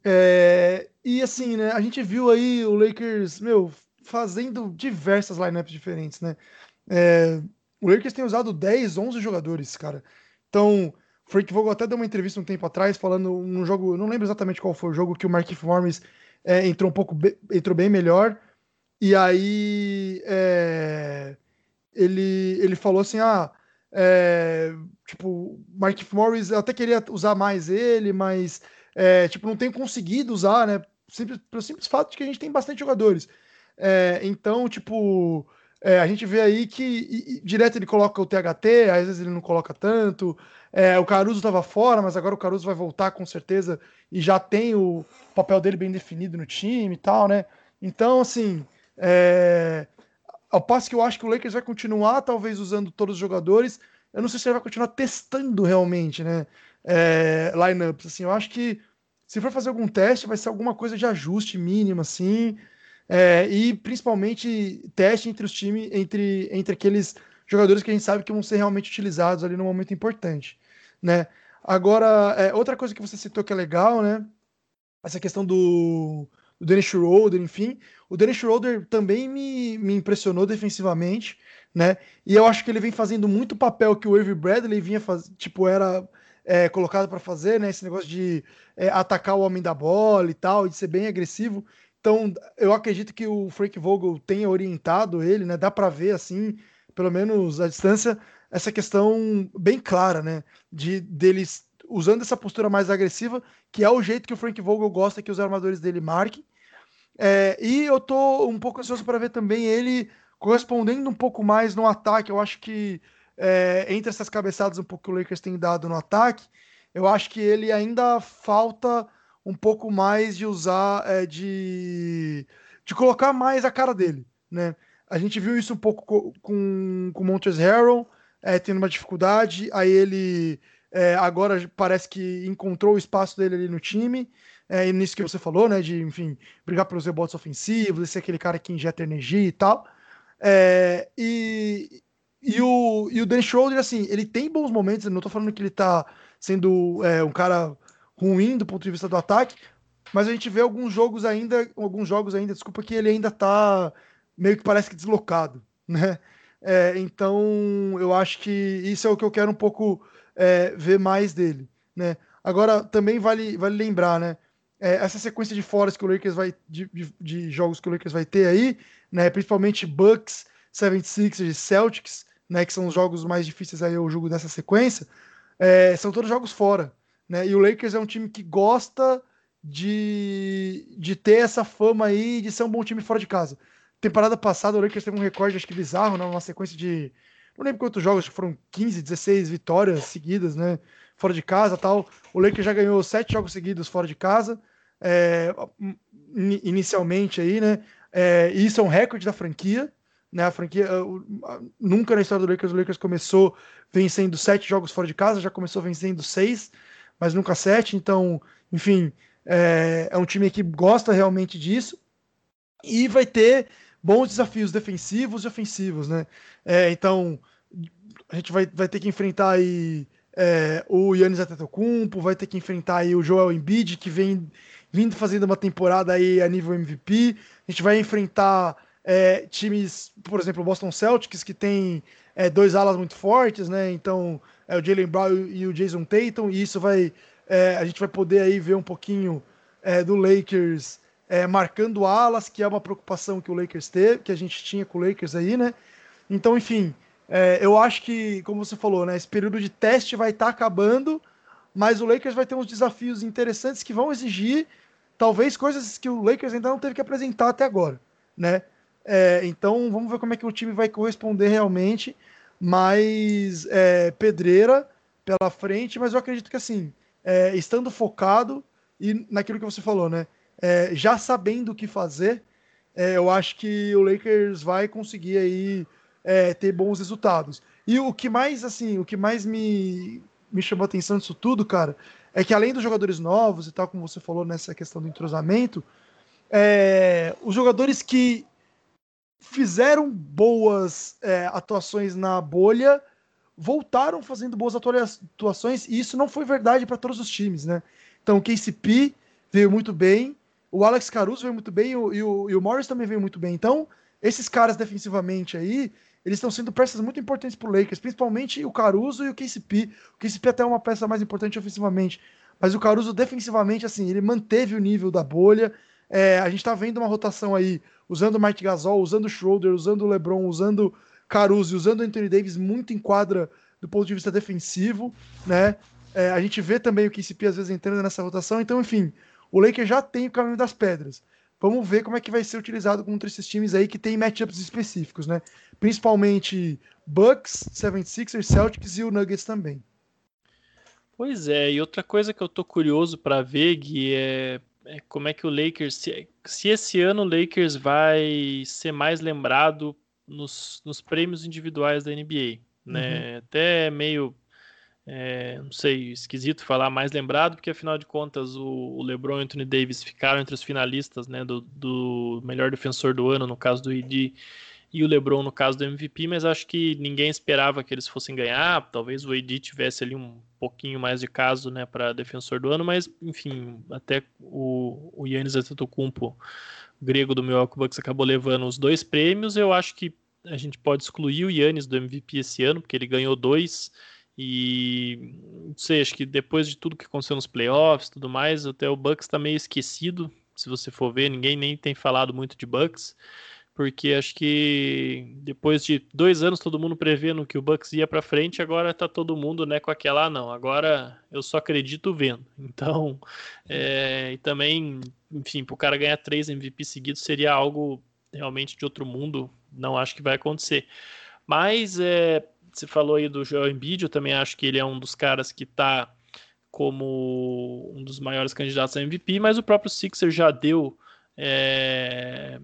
É, e assim, né, a gente viu aí o Lakers, meu, fazendo diversas lineups diferentes, né? É, o Lakers tem usado 10, 11 jogadores, cara. Então, Frank Vogel até deu uma entrevista um tempo atrás falando num jogo, não lembro exatamente qual foi o jogo, que o Mark Morris é, entrou um pouco, entrou bem melhor. E aí é, ele, ele falou assim: ah, é, tipo, Mark Morris, eu até queria usar mais ele, mas é, tipo, não tenho conseguido usar, né? Simples, pelo simples fato de que a gente tem bastante jogadores. É, então, tipo, é, a gente vê aí que e, e, direto ele coloca o THT, às vezes ele não coloca tanto. É, o Caruso estava fora, mas agora o Caruso vai voltar com certeza e já tem o papel dele bem definido no time e tal, né? Então, assim, é, ao passo que eu acho que o Lakers vai continuar, talvez, usando todos os jogadores, eu não sei se ele vai continuar testando realmente, né? É, lineups, assim, eu acho que se for fazer algum teste, vai ser alguma coisa de ajuste mínimo, assim, é, e principalmente teste entre os times, entre, entre aqueles jogadores que a gente sabe que vão ser realmente utilizados ali no momento importante, né? Agora, é, outra coisa que você citou que é legal, né? Essa questão do, do Dennis Schroeder, enfim. O Dennis Schroeder também me, me impressionou defensivamente, né? E eu acho que ele vem fazendo muito papel que o Avery Bradley vinha fazer, tipo, era é, colocado para fazer, né? Esse negócio de é, atacar o homem da bola e tal, de ser bem agressivo. Então, eu acredito que o Frank Vogel tenha orientado ele, né? Dá para ver assim, pelo menos à distância, essa questão bem clara, né? De deles usando essa postura mais agressiva, que é o jeito que o Frank Vogel gosta que os armadores dele marquem. É, e eu tô um pouco ansioso para ver também ele correspondendo um pouco mais no ataque. Eu acho que é, entre essas cabeçadas um pouco que o Lakers tem dado no ataque, eu acho que ele ainda falta um pouco mais de usar, é, de, de colocar mais a cara dele, né? A gente viu isso um pouco com, com, o Montrezl Harrell, é, tendo uma dificuldade, aí ele é, agora parece que encontrou o espaço dele ali no time, é, nisso que você falou, né, de, enfim, brigar pelos rebotes ofensivos, ser aquele cara que injeta energia e tal, é, e, e o, e o Dan Schroeder, assim, ele tem bons momentos, eu não tô falando que ele tá sendo é, um cara ruim do ponto de vista do ataque, mas a gente vê alguns jogos ainda, alguns jogos ainda, desculpa, que ele ainda tá meio que parece que deslocado, né? É, então eu acho que isso é o que eu quero um pouco é, ver mais dele, né? Agora também vale, vale lembrar, né? É, essa sequência de foras que o Lakers vai de, de, de, jogos que o Lakers vai ter aí, né? Principalmente Bucks, 76ers e Celtics, né? Que são os jogos mais difíceis aí eu jogo dessa sequência. É, são todos jogos fora, né? E o Lakers é um time que gosta de, de ter essa fama aí de ser um bom time fora de casa. Temporada passada, o Lakers teve um recorde, acho que bizarro, né? Uma sequência de. Não lembro quantos jogos, que foram 15, 16 vitórias seguidas, né? Fora de casa tal. O Lakers já ganhou sete jogos seguidos fora de casa. É, inicialmente aí, né? É, isso é um recorde da franquia. Né, a franquia nunca na história do Lakers o Lakers começou vencendo sete jogos fora de casa, já começou vencendo seis mas nunca sete. Então, enfim, é, é um time que gosta realmente disso e vai ter bons desafios defensivos e ofensivos, né? É, então, a gente vai, vai ter que enfrentar aí é, o Yannis Antetokounmpo, vai ter que enfrentar aí o Joel Embiid, que vem vindo fazendo uma temporada aí a nível MVP. A gente vai enfrentar é, times, por exemplo, o Boston Celtics, que tem é, dois alas muito fortes, né? Então, é, o Jalen Brown e o Jason Tatum, e isso vai. É, a gente vai poder aí ver um pouquinho é, do Lakers é, marcando alas, que é uma preocupação que o Lakers teve, que a gente tinha com o Lakers aí, né? Então, enfim, é, eu acho que, como você falou, né? Esse período de teste vai estar tá acabando, mas o Lakers vai ter uns desafios interessantes que vão exigir talvez coisas que o Lakers ainda não teve que apresentar até agora, né? É, então vamos ver como é que o time vai corresponder realmente mais é, pedreira pela frente, mas eu acredito que assim, é, estando focado e naquilo que você falou, né? É, já sabendo o que fazer, é, eu acho que o Lakers vai conseguir aí é, ter bons resultados. E o que mais, assim, o que mais me, me chamou a atenção disso tudo, cara, é que além dos jogadores novos e tal, como você falou nessa questão do entrosamento, os jogadores que fizeram boas é, atuações na bolha, voltaram fazendo boas atuações, e isso não foi verdade para todos os times, né? Então, o KCP veio muito bem, o Alex Caruso veio muito bem, e o, e o, e o Morris também veio muito bem. Então, esses caras defensivamente aí, eles estão sendo peças muito importantes para o Lakers, principalmente o Caruso e o KCP. O KCP até é uma peça mais importante ofensivamente, mas o Caruso defensivamente, assim, ele manteve o nível da bolha. É, a gente está vendo uma rotação aí usando Mike Gasol, usando Schroeder, usando LeBron, usando Caruso, usando Anthony Davis muito em quadra do ponto de vista defensivo, né? É, a gente vê também o KCP às vezes entrando nessa rotação, então, enfim, o Lakers já tem o caminho das pedras. vamos ver como é que vai ser utilizado contra esses times aí que tem matchups específicos, né? Principalmente Bucks, 76ers, Celtics e o Nuggets também. Pois é, e outra coisa que eu tô curioso para ver, Gui, é, como é que o Lakers, se, se, esse ano o Lakers vai ser mais lembrado nos, nos prêmios individuais da NBA, né? Uhum. Até meio é, não sei, esquisito falar mais lembrado, porque afinal de contas o, o LeBron e o Anthony Davis ficaram entre os finalistas né, do, do, melhor defensor do ano, no caso do ID, e o LeBron no caso do MVP, mas acho que ninguém esperava que eles fossem ganhar. Talvez o AD tivesse ali um pouquinho mais de caso né, para defensor do ano, mas enfim, até o, o Yannis Antetokounmpo, grego do Milwaukee Bucks, acabou levando os dois prêmios. Eu acho que a gente pode excluir o Yannis do MVP esse ano, porque ele ganhou dois e não sei, acho que depois de tudo que aconteceu nos playoffs tudo mais, até o Bucks está meio esquecido. Se você for ver, ninguém nem tem falado muito de Bucks, porque acho que depois de dois anos todo mundo prevendo que o Bucks ia para frente, agora tá todo mundo né, com aquela, ah, não, agora eu só acredito vendo. Então, é, e também, enfim, para o cara ganhar três MVP seguidos seria algo realmente de outro mundo, não acho que vai acontecer. Mas é, você falou aí do Joel Embiid, eu também acho que ele é um dos caras que está como um dos maiores candidatos a MVP, mas o próprio Sixer já deu é,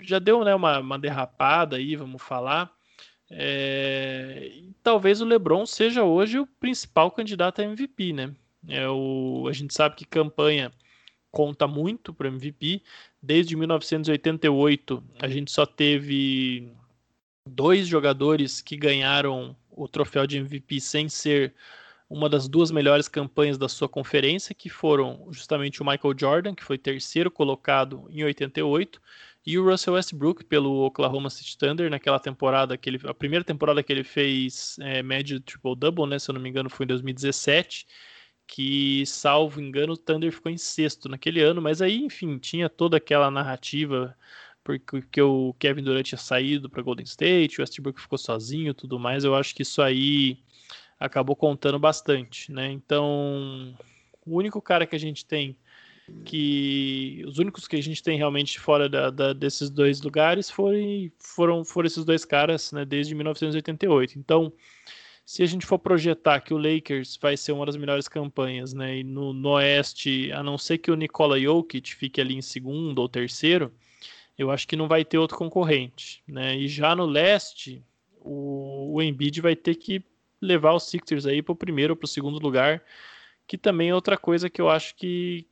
já deu né, uma, uma, derrapada aí, vamos falar. É, talvez o LeBron seja hoje o principal candidato a MVP, né? É o, a gente sabe que campanha conta muito para MVP. Desde 1988 a gente só teve dois jogadores que ganharam o troféu de MVP sem ser uma das duas melhores campanhas da sua conferência, que foram justamente o Michael Jordan, que foi terceiro colocado em 88, e o Russell Westbrook pelo Oklahoma City Thunder naquela temporada que ele, a primeira temporada que ele fez é, média triple double, né? Se eu não me engano, foi em 2017, que salvo engano o Thunder ficou em sexto naquele ano, mas aí, enfim, tinha toda aquela narrativa porque o Kevin Durant tinha saído para Golden State, o Westbrook ficou sozinho, tudo mais. Eu acho que isso aí acabou contando bastante, né? Então, o único cara que a gente tem que os únicos que a gente tem realmente fora da, da, desses dois lugares foram, foram, foram esses dois caras, né? Desde 1988. Então, se a gente for projetar que o Lakers vai ser uma das melhores campanhas, né? E no, no Oeste, a não ser que o Nikola Jokic fique ali em segundo ou terceiro, eu acho que não vai ter outro concorrente, né? E já no leste, o, o Embiid vai ter que levar os Sixers aí para o primeiro ou para o segundo lugar, que também é outra coisa que eu acho que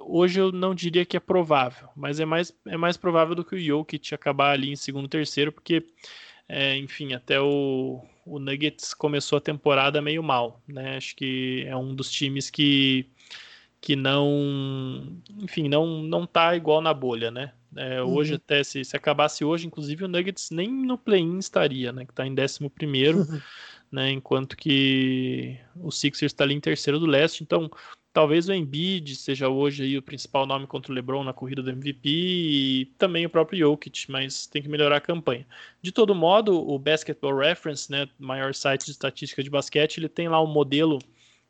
hoje eu não diria que é provável, mas é mais, é mais provável do que o Jokic acabar ali em segundo, terceiro, porque, é, enfim, até o, o Nuggets começou a temporada meio mal, né? Acho que é um dos times que que não, enfim, não não tá igual na bolha, né? É, uhum. Hoje, até se, se acabasse hoje, inclusive o Nuggets nem no play-in estaria, né? Que está em 11 primeiro. né? Enquanto que o Sixers está ali em terceiro do leste. Então, talvez o Embiid seja hoje aí o principal nome contra o LeBron na corrida do MVP e também o próprio Jokic, mas tem que melhorar a campanha. De todo modo, o Basketball Reference, né, maior site de estatística de basquete, ele tem lá um modelo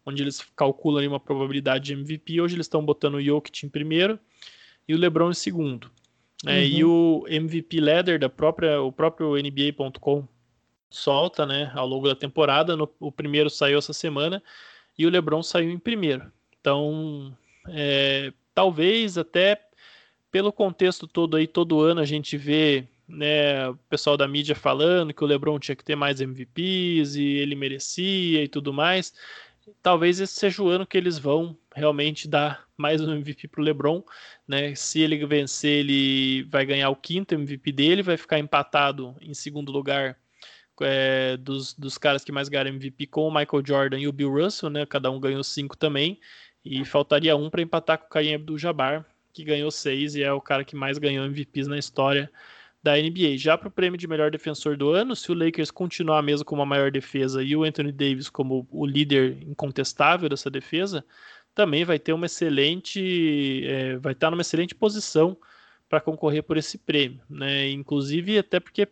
onde eles calculam uma probabilidade de MVP. Hoje eles estão botando o Jokic em primeiro e o LeBron em segundo. É, uhum. E o MVP Leader da própria, o próprio NBA.com solta, né, ao longo da temporada. No, o primeiro saiu essa semana e o LeBron saiu em primeiro. Então, é, talvez até pelo contexto todo aí, todo ano a gente vê né, o pessoal da mídia falando que o LeBron tinha que ter mais MVPs e ele merecia e tudo mais talvez esse seja o ano que eles vão realmente dar mais um MVP para o LeBron, né? Se ele vencer, ele vai ganhar o quinto MVP dele, vai ficar empatado em segundo lugar é, dos, dos caras que mais ganharam MVP com o Michael Jordan e o Bill Russell, né? Cada um ganhou cinco também, e faltaria um para empatar com o Kareem Abdul-Jabbar, que ganhou seis e é o cara que mais ganhou MVPs na história da NBA. Já para o prêmio de melhor defensor do ano, se o Lakers continuar mesmo com uma maior defesa e o Anthony Davis como o líder incontestável dessa defesa, também vai ter uma excelente, é, vai estar numa excelente posição para concorrer por esse prêmio, né? Inclusive até porque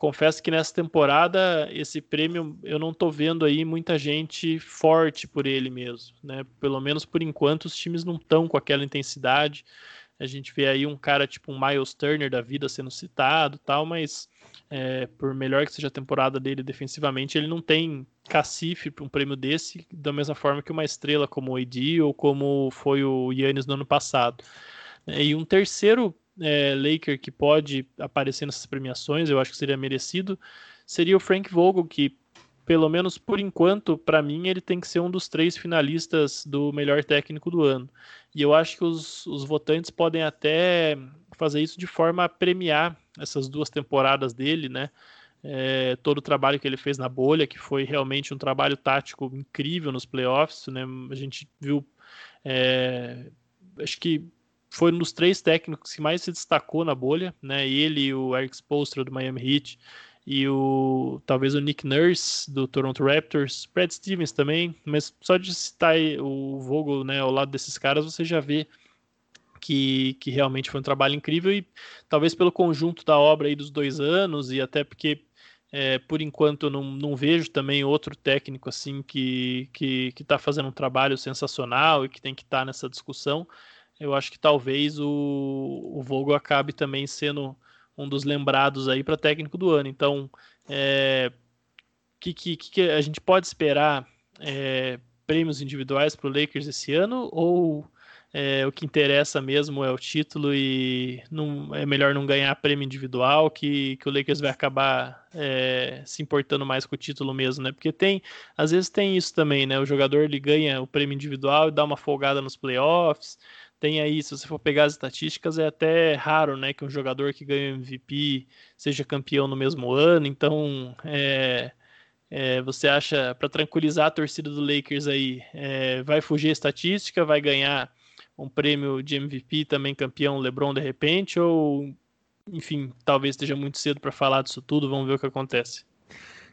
confesso que nessa temporada esse prêmio eu não estou vendo aí muita gente forte por ele mesmo, né? Pelo menos por enquanto os times não estão com aquela intensidade. A gente vê aí um cara tipo um Miles Turner da vida sendo citado tal, mas é, por melhor que seja a temporada dele defensivamente, ele não tem cacife para um prêmio desse, da mesma forma que uma estrela como o AD ou como foi o Yannis no ano passado. E um terceiro é, Laker que pode aparecer nessas premiações, eu acho que seria merecido, seria o Frank Vogel, que pelo menos por enquanto, para mim, ele tem que ser um dos três finalistas do melhor técnico do ano. E eu acho que os, os votantes podem até fazer isso de forma a premiar essas duas temporadas dele, né? É, todo o trabalho que ele fez na bolha, que foi realmente um trabalho tático incrível nos playoffs, né? A gente viu, é, acho que foi um dos três técnicos que mais se destacou na bolha, né? Ele o Eric Spoelstra do Miami Heat e o talvez o Nick Nurse do Toronto Raptors, Brad Stevens também, mas só de citar o Vogel né, ao lado desses caras, você já vê que, que realmente foi um trabalho incrível e talvez pelo conjunto da obra aí dos dois anos e até porque é, por enquanto eu não, não vejo também outro técnico assim que que está fazendo um trabalho sensacional e que tem que estar tá nessa discussão. Eu acho que talvez o, o Vogel acabe também sendo um dos lembrados aí para técnico do ano. Então, é, que, que, que a gente pode esperar é, prêmios individuais para o Lakers esse ano ou é, o que interessa mesmo é o título e não, é melhor não ganhar prêmio individual que, que o Lakers vai acabar é, se importando mais com o título mesmo, né? Porque tem, às vezes tem isso também, né? O jogador ele ganha o prêmio individual e dá uma folgada nos playoffs, tem aí, se você for pegar as estatísticas, é até raro, né, que um jogador que ganha MVP seja campeão no mesmo ano. Então, é, é, você acha, para tranquilizar a torcida do Lakers aí, é, vai fugir a estatística, vai ganhar um prêmio de MVP também campeão LeBron de repente, ou, enfim, talvez esteja muito cedo para falar disso tudo, vamos ver o que acontece.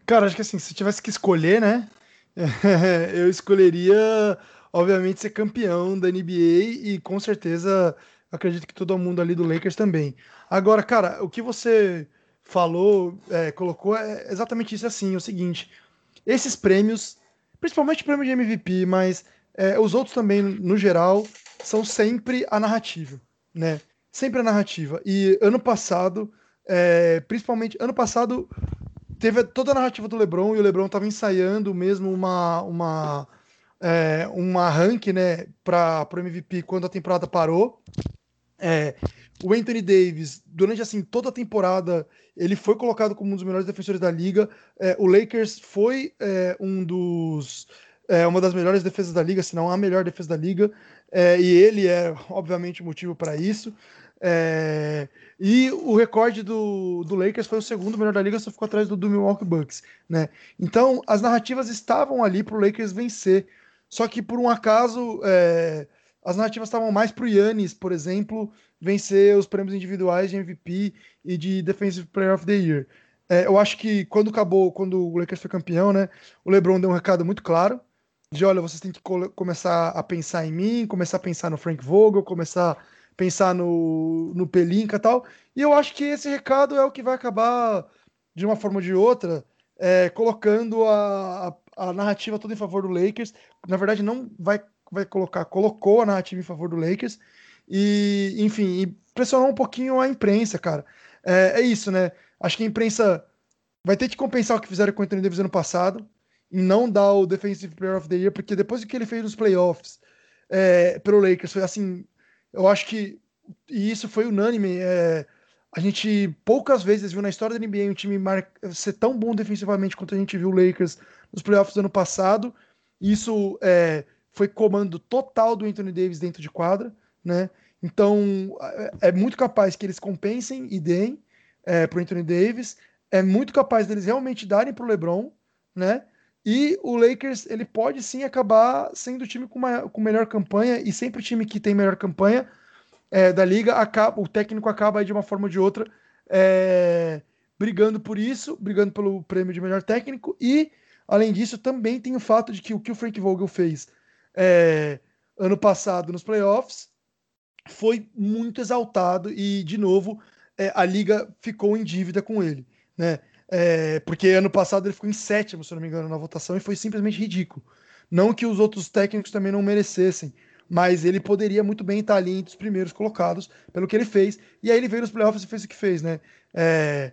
Cara, acho que assim, se tivesse que escolher, né, eu escolheria obviamente, ser campeão da NBA e com certeza acredito que todo mundo ali do Lakers também. Agora, cara, o que você falou, é, colocou é exatamente isso assim, é o seguinte, esses prêmios, principalmente o prêmio de MVP, mas é, os outros também, no geral, são sempre a narrativa, né? Sempre a narrativa. E ano passado, é, principalmente, ano passado teve toda a narrativa do LeBron e o LeBron estava ensaiando mesmo uma, uma é, um arranque né, para o MVP quando a temporada parou. É, o Anthony Davis, durante assim toda a temporada, ele foi colocado como um dos melhores defensores da liga. É, o Lakers foi é, um dos é, uma das melhores defesas da liga, se não a melhor defesa da liga, é, e ele é obviamente o motivo para isso. É, e o recorde do, do Lakers foi o segundo melhor da liga, só ficou atrás do, do Milwaukee Bucks, né? Então as narrativas estavam ali para o Lakers vencer só que por um acaso é, as narrativas estavam mais para o Yannis, por exemplo, vencer os prêmios individuais de MVP e de Defensive Player of the Year. É, eu acho que quando acabou, quando o Lakers foi campeão, né, o LeBron deu um recado muito claro de, olha, vocês têm que começar a pensar em mim, começar a pensar no Frank Vogel, começar a pensar no, no Pelinka e tal. E eu acho que esse recado é o que vai acabar, de uma forma ou de outra, é, colocando a, a, a, narrativa toda em favor do Lakers. Na verdade, não vai, vai colocar, colocou a narrativa em favor do Lakers. E, enfim, e pressionou um pouquinho a imprensa, cara. É, é, isso, né? Acho que a imprensa vai ter que compensar o que fizeram com o Anthony Davis ano passado e não dar o Defensive Player of the Year, porque depois do que ele fez nos playoffs é, pelo Lakers, foi assim, eu acho que e isso foi unânime. É, a gente poucas vezes viu na história da NBA um time ser tão bom defensivamente quanto a gente viu o Lakers nos playoffs do ano passado. Isso é, foi comando total do Anthony Davis dentro de quadra, né? Então é, é muito capaz que eles compensem e deem é, para o Anthony Davis. É muito capaz deles realmente darem para o LeBron, né? E o Lakers ele pode sim acabar sendo o time com, uma, com melhor campanha e sempre time que tem melhor campanha é, da liga, acaba, o técnico acaba de uma forma ou de outra é, brigando por isso, brigando pelo prêmio de melhor técnico, e além disso, também tem o fato de que o que o Frank Vogel fez é, ano passado nos playoffs foi muito exaltado e, de novo, é, a liga ficou em dívida com ele, né? É, porque ano passado ele ficou em sétimo, se não me engano, na votação, e foi simplesmente ridículo. Não que os outros técnicos também não merecessem, mas ele poderia muito bem estar ali entre os primeiros colocados pelo que ele fez. E aí ele veio nos playoffs e fez o que fez, né? É,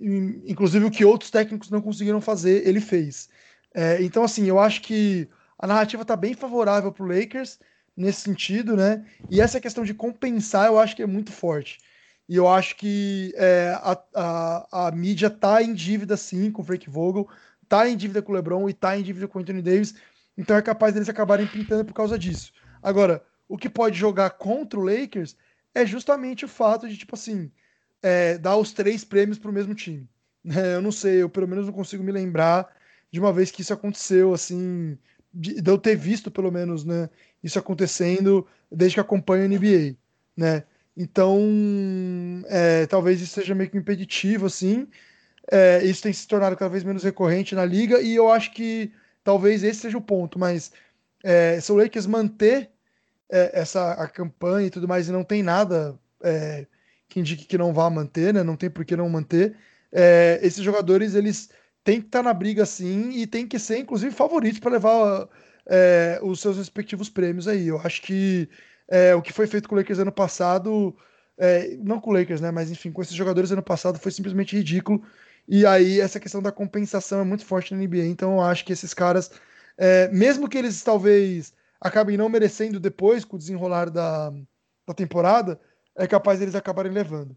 inclusive o que outros técnicos não conseguiram fazer, ele fez. É, então, assim, eu acho que a narrativa está bem favorável para o Lakers nesse sentido, né? E essa questão de compensar, eu acho que é muito forte. E eu acho que é, a, a, a, mídia tá em dívida sim com o Frank Vogel, tá em dívida com o LeBron e tá em dívida com o Anthony Davis. Então é capaz deles acabarem pintando por causa disso. Agora, o que pode jogar contra o Lakers é justamente o fato de, tipo assim, é, dar os três prêmios para o mesmo time. É, eu não sei, eu pelo menos não consigo me lembrar de uma vez que isso aconteceu, assim, de, de eu ter visto pelo menos, né, isso acontecendo desde que acompanho a NBA, né? Então, é, talvez isso seja meio que impeditivo, assim. É, isso tem se tornado cada vez menos recorrente na liga e eu acho que talvez esse seja o ponto. Mas é, se o Lakers manter é, essa a campanha e tudo mais e não tem nada é, que indique que não vá manter, né? Não tem por que não manter. É, esses jogadores eles têm que estar na briga sim e tem que ser inclusive favoritos para levar é, os seus respectivos prêmios aí. Eu acho que é, o que foi feito com o Lakers ano passado, é, não com o Lakers, né? Mas enfim, com esses jogadores ano passado foi simplesmente ridículo. E aí essa questão da compensação é muito forte na NBA. Então eu acho que esses caras, é, mesmo que eles talvez acabem não merecendo depois com o desenrolar da, da temporada, é capaz deles acabarem levando.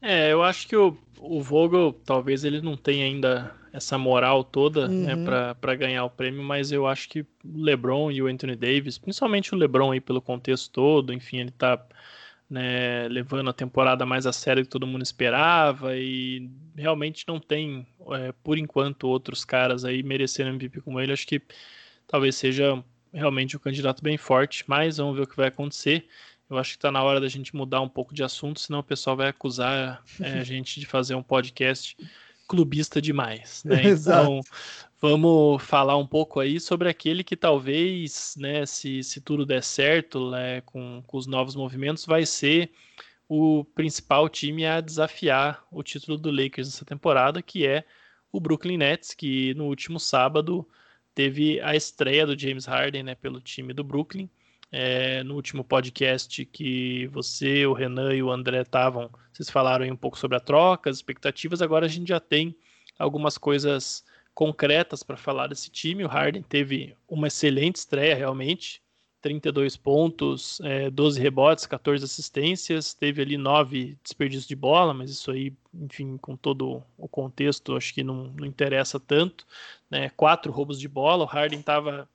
É, eu acho que o, o Vogel talvez ele não tenha ainda essa moral toda né, uhum. né, para ganhar o prêmio, mas eu acho que o LeBron e o Anthony Davis, principalmente o LeBron aí pelo contexto todo, enfim, ele tá né, levando a temporada mais a sério que todo mundo esperava e realmente não tem, é, por enquanto, outros caras aí merecendo MVP como ele. Acho que talvez seja realmente um candidato bem forte, mas vamos ver o que vai acontecer. Eu acho que está na hora da gente mudar um pouco de assunto, senão o pessoal vai acusar é, a gente de fazer um podcast clubista demais, né? Então, vamos falar um pouco aí sobre aquele que talvez, né, se, se tudo der certo, né, com, com os novos movimentos, vai ser o principal time a desafiar o título do Lakers nessa temporada, que é o Brooklyn Nets, que no último sábado teve a estreia do James Harden, né, pelo time do Brooklyn. É, no último podcast que você, o Renan e o André estavam, vocês falaram um pouco sobre a troca, as expectativas. Agora a gente já tem algumas coisas concretas para falar desse time. O Harden teve uma excelente estreia, realmente. 32 pontos, é, 12 rebotes, 14 assistências, teve ali 9 desperdícios de bola, mas isso aí, enfim, com todo o contexto, acho que não, não interessa tanto. Né? Quatro roubos de bola, o Harden estava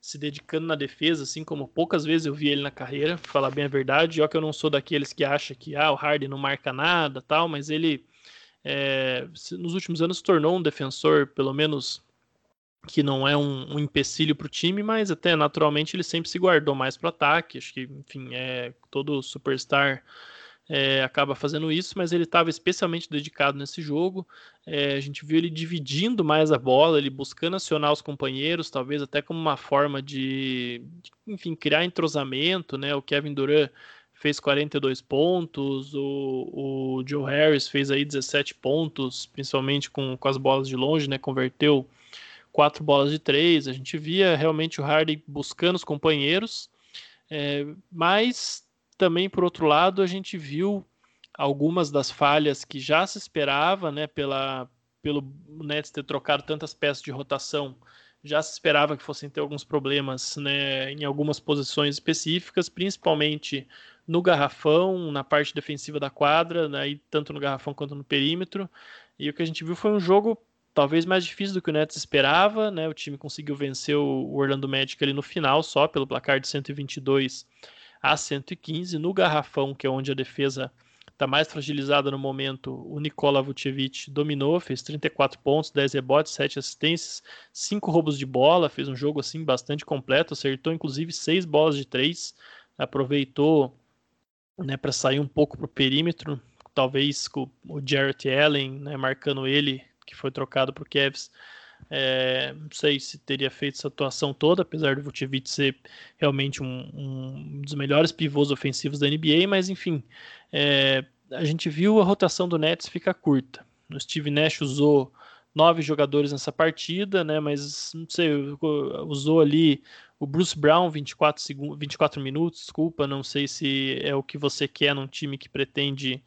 se dedicando na defesa, assim como poucas vezes eu vi ele na carreira, pra falar bem a verdade. Ó, que eu não sou daqueles que acha que ah, o Harden não marca nada, tal, mas ele é, nos últimos anos se tornou um defensor, pelo menos que não é um, um empecilho para o time, mas até naturalmente ele sempre se guardou mais para o ataque. Acho que, enfim, é todo superstar é, acaba fazendo isso, mas ele estava especialmente dedicado nesse jogo. É, a gente viu ele dividindo mais a bola, ele buscando acionar os companheiros, talvez até como uma forma de, de enfim, criar entrosamento, né? O Kevin Durant fez 42 pontos, o, o Joe Harris fez aí 17 pontos, principalmente com, com as bolas de longe, né? Converteu quatro bolas de três. A gente via realmente o Harden buscando os companheiros, é, mas também, por outro lado, a gente viu algumas das falhas que já se esperava, né, pela, pelo Nets ter trocado tantas peças de rotação, já se esperava que fossem ter alguns problemas né, em algumas posições específicas, principalmente no garrafão, na parte defensiva da quadra, né, tanto no garrafão quanto no perímetro. E o que a gente viu foi um jogo talvez mais difícil do que o Nets esperava, né? O time conseguiu vencer o Orlando Magic ali no final, só pelo placar de 122 a 115. No garrafão, que é onde a defesa está mais fragilizada no momento, o Nikola Vucevic dominou, fez 34 pontos, 10 rebotes, 7 assistências, 5 roubos de bola, fez um jogo assim bastante completo, acertou inclusive 6 bolas de 3, aproveitou né, para sair um pouco para o perímetro, talvez com o Jarrett Allen né, marcando ele, que foi trocado para o Cavs, é, não sei se teria feito essa atuação toda, apesar do Vucevic ser realmente um, um, dos melhores pivôs ofensivos da NBA, mas enfim, é, a gente viu a rotação do Nets ficar curta. O Steve Nash usou nove jogadores nessa partida, né? Mas não sei, usou ali O Bruce Brown, 24, segundos, 24 minutos, desculpa, não sei se é o que você quer num time que pretende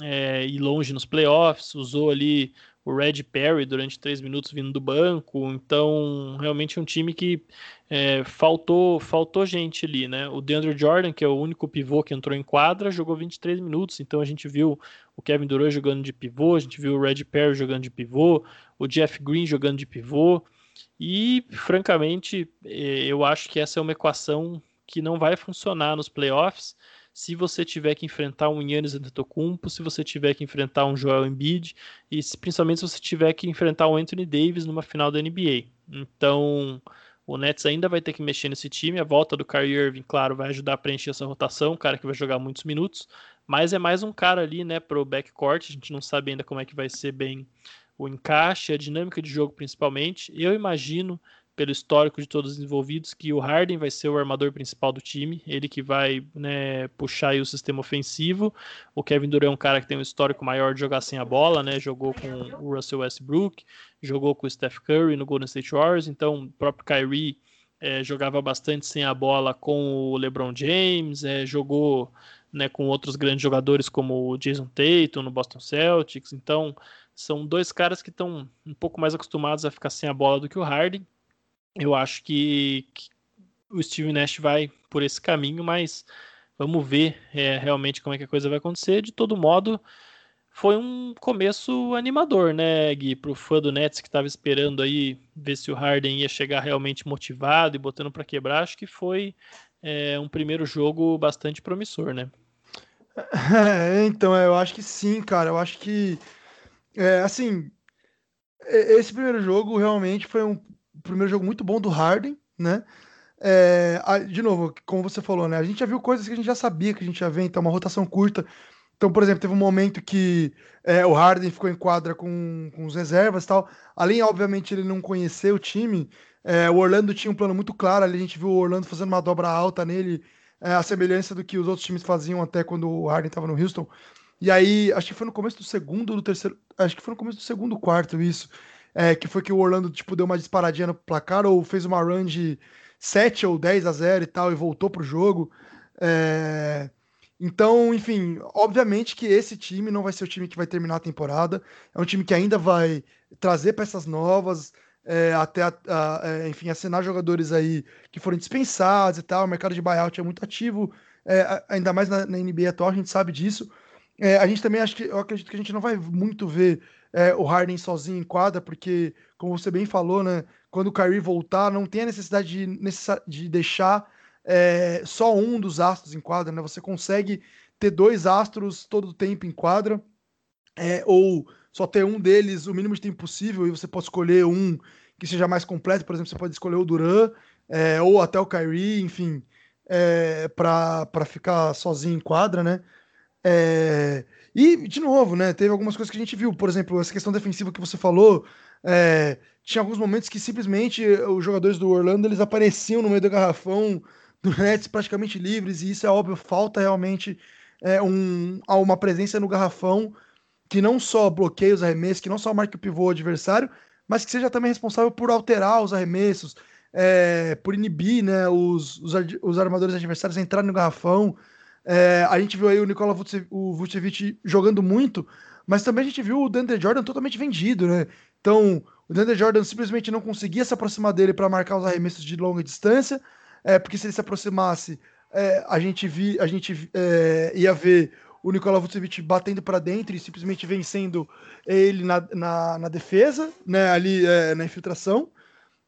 é, ir longe nos playoffs. Usou ali o Red Perry durante três minutos vindo do banco. Então, realmente é um time que é, faltou faltou gente ali, né? O DeAndre Jordan, que é o único pivô que entrou em quadra, jogou 23 minutos. Então, a gente viu o Kevin Durant jogando de pivô, a gente viu o Red Perry jogando de pivô, o Jeff Green jogando de pivô. E, francamente, é, eu acho que essa é uma equação que não vai funcionar nos playoffs se você tiver que enfrentar um Yannis Antetokounmpo, se você tiver que enfrentar um Joel Embiid e se, principalmente se você tiver que enfrentar o Anthony Davis numa final da NBA. Então, o Nets ainda vai ter que mexer nesse time. A volta do Kyrie Irving, claro, vai ajudar a preencher essa rotação, um cara que vai jogar muitos minutos, mas é mais um cara ali, né, pro backcourt. A gente não sabe ainda como é que vai ser bem o encaixe, a dinâmica de jogo principalmente. Eu imagino pelo histórico de todos os envolvidos, que o Harden vai ser o armador principal do time, ele que vai né, puxar o sistema ofensivo. O Kevin Durant é um cara que tem um histórico maior de jogar sem a bola, né? Jogou com o Russell Westbrook, jogou com o Steph Curry no Golden State Warriors, então o próprio Kyrie é, jogava bastante sem a bola com o LeBron James, é, jogou né, com outros grandes jogadores como o Jason Tatum no Boston Celtics. Então, são dois caras que estão um pouco mais acostumados a ficar sem a bola do que o Harden eu acho que, que, o Steve Nash vai por esse caminho, mas vamos ver é, realmente como é que a coisa vai acontecer. De todo modo, foi um começo animador, né, Gui, para o fã do Nets que estava esperando aí ver se o Harden ia chegar realmente motivado e botando para quebrar. Acho que foi é, um primeiro jogo bastante promissor, né? É, então, eu acho que sim, cara. Eu acho que, é, assim, esse primeiro jogo realmente foi um primeiro jogo muito bom do Harden, né? É, de novo, como você falou, né? A gente já viu coisas que a gente já sabia que a gente ia ver, então uma rotação curta. Então, por exemplo, teve um momento que é, o Harden ficou em quadra com, com os reservas e tal. Além, obviamente, ele não conhecer o time, é, o Orlando tinha um plano muito claro. Ali a gente viu o Orlando fazendo uma dobra alta nele, é, a semelhança do que os outros times faziam até quando o Harden estava no Houston. E aí, acho que foi no começo do segundo ou do terceiro. Acho que foi no começo do segundo quarto isso é, que foi que o Orlando tipo, deu uma disparadinha no placar ou fez uma run de 7 ou 10 a 0 e tal e voltou pro jogo. É... Então, enfim, obviamente que esse time não vai ser o time que vai terminar a temporada. É um time que ainda vai trazer peças novas, é, até, a, a, é, enfim, assinar jogadores aí que foram dispensados e tal. O mercado de buyout é muito ativo, é, ainda mais na, na, NBA atual, a gente sabe disso. É, a gente também acho que eu acredito que a gente não vai muito ver é, o Harden sozinho em quadra, porque, como você bem falou, né, quando o Kyrie voltar, não tem a necessidade de, de deixar é, só um dos astros em quadra, né? Você consegue ter dois astros todo o tempo em quadra, é, ou só ter um deles o mínimo de tempo possível, e você pode escolher um que seja mais completo, por exemplo, você pode escolher o Duran, é, ou até o Kyrie, enfim, é, para ficar sozinho em quadra, né? É, e, de novo, né, teve algumas coisas que a gente viu, por exemplo, essa questão defensiva que você falou, é, tinha alguns momentos que simplesmente os jogadores do Orlando eles apareciam no meio do garrafão do Nets praticamente livres, e isso é óbvio, falta realmente é, um, uma presença no garrafão que não só bloqueie os arremessos, que não só marque o pivô adversário, mas que seja também responsável por alterar os arremessos, é, por inibir né, os, os, os armadores adversários entrarem no garrafão. É, a gente viu aí o Nikola Vucevic jogando muito, mas também a gente viu o Deandre Jordan totalmente vendido, né? Então, o Deandre Jordan simplesmente não conseguia se aproximar dele para marcar os arremessos de longa distância, é, porque se ele se aproximasse, é, a gente, vi, a gente é, ia ver o Nikola Vucevic batendo para dentro e simplesmente vencendo ele na, na, na defesa, né, ali é, na infiltração.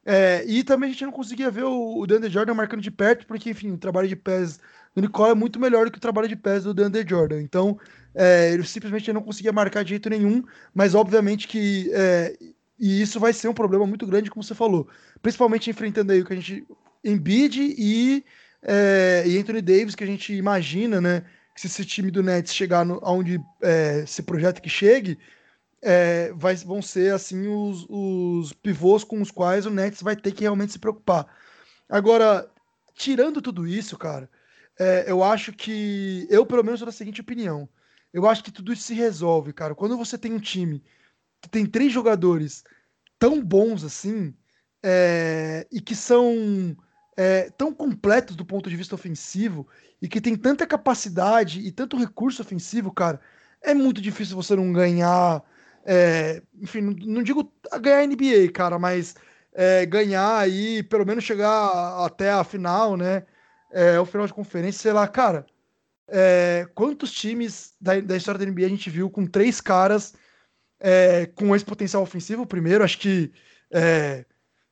É, e também a gente não conseguia ver o, o DeAndre Jordan marcando de perto, porque, enfim, o trabalho de pés do Nicole é muito melhor do que o trabalho de pés do DeAndre Jordan. Então, é, ele simplesmente não conseguia marcar de jeito nenhum, mas obviamente que. É, e isso vai ser um problema muito grande, como você falou. Principalmente enfrentando aí o que a gente. Embiid e, é, e Anthony Davis, que a gente imagina, né? Que se esse time do Nets chegar no, aonde é, se projeta que chegue, é, vai, vão ser assim os, os pivôs com os quais o Nets vai ter que realmente se preocupar. Agora, tirando tudo isso, cara, é, eu acho que. Eu, pelo menos, sou da seguinte opinião. Eu acho que tudo isso se resolve, cara. Quando você tem um time que tem três jogadores tão bons assim, é, e que são é, tão completos do ponto de vista ofensivo e que tem tanta capacidade e tanto recurso ofensivo, cara, é muito difícil você não ganhar. É, enfim, não, digo ganhar NBA, cara, mas é, ganhar aí, pelo menos chegar até a final, né? É, o final de conferência, sei lá, cara. É, quantos times da, da, história da NBA a gente viu com três caras é, com esse potencial ofensivo? Primeiro, acho que é,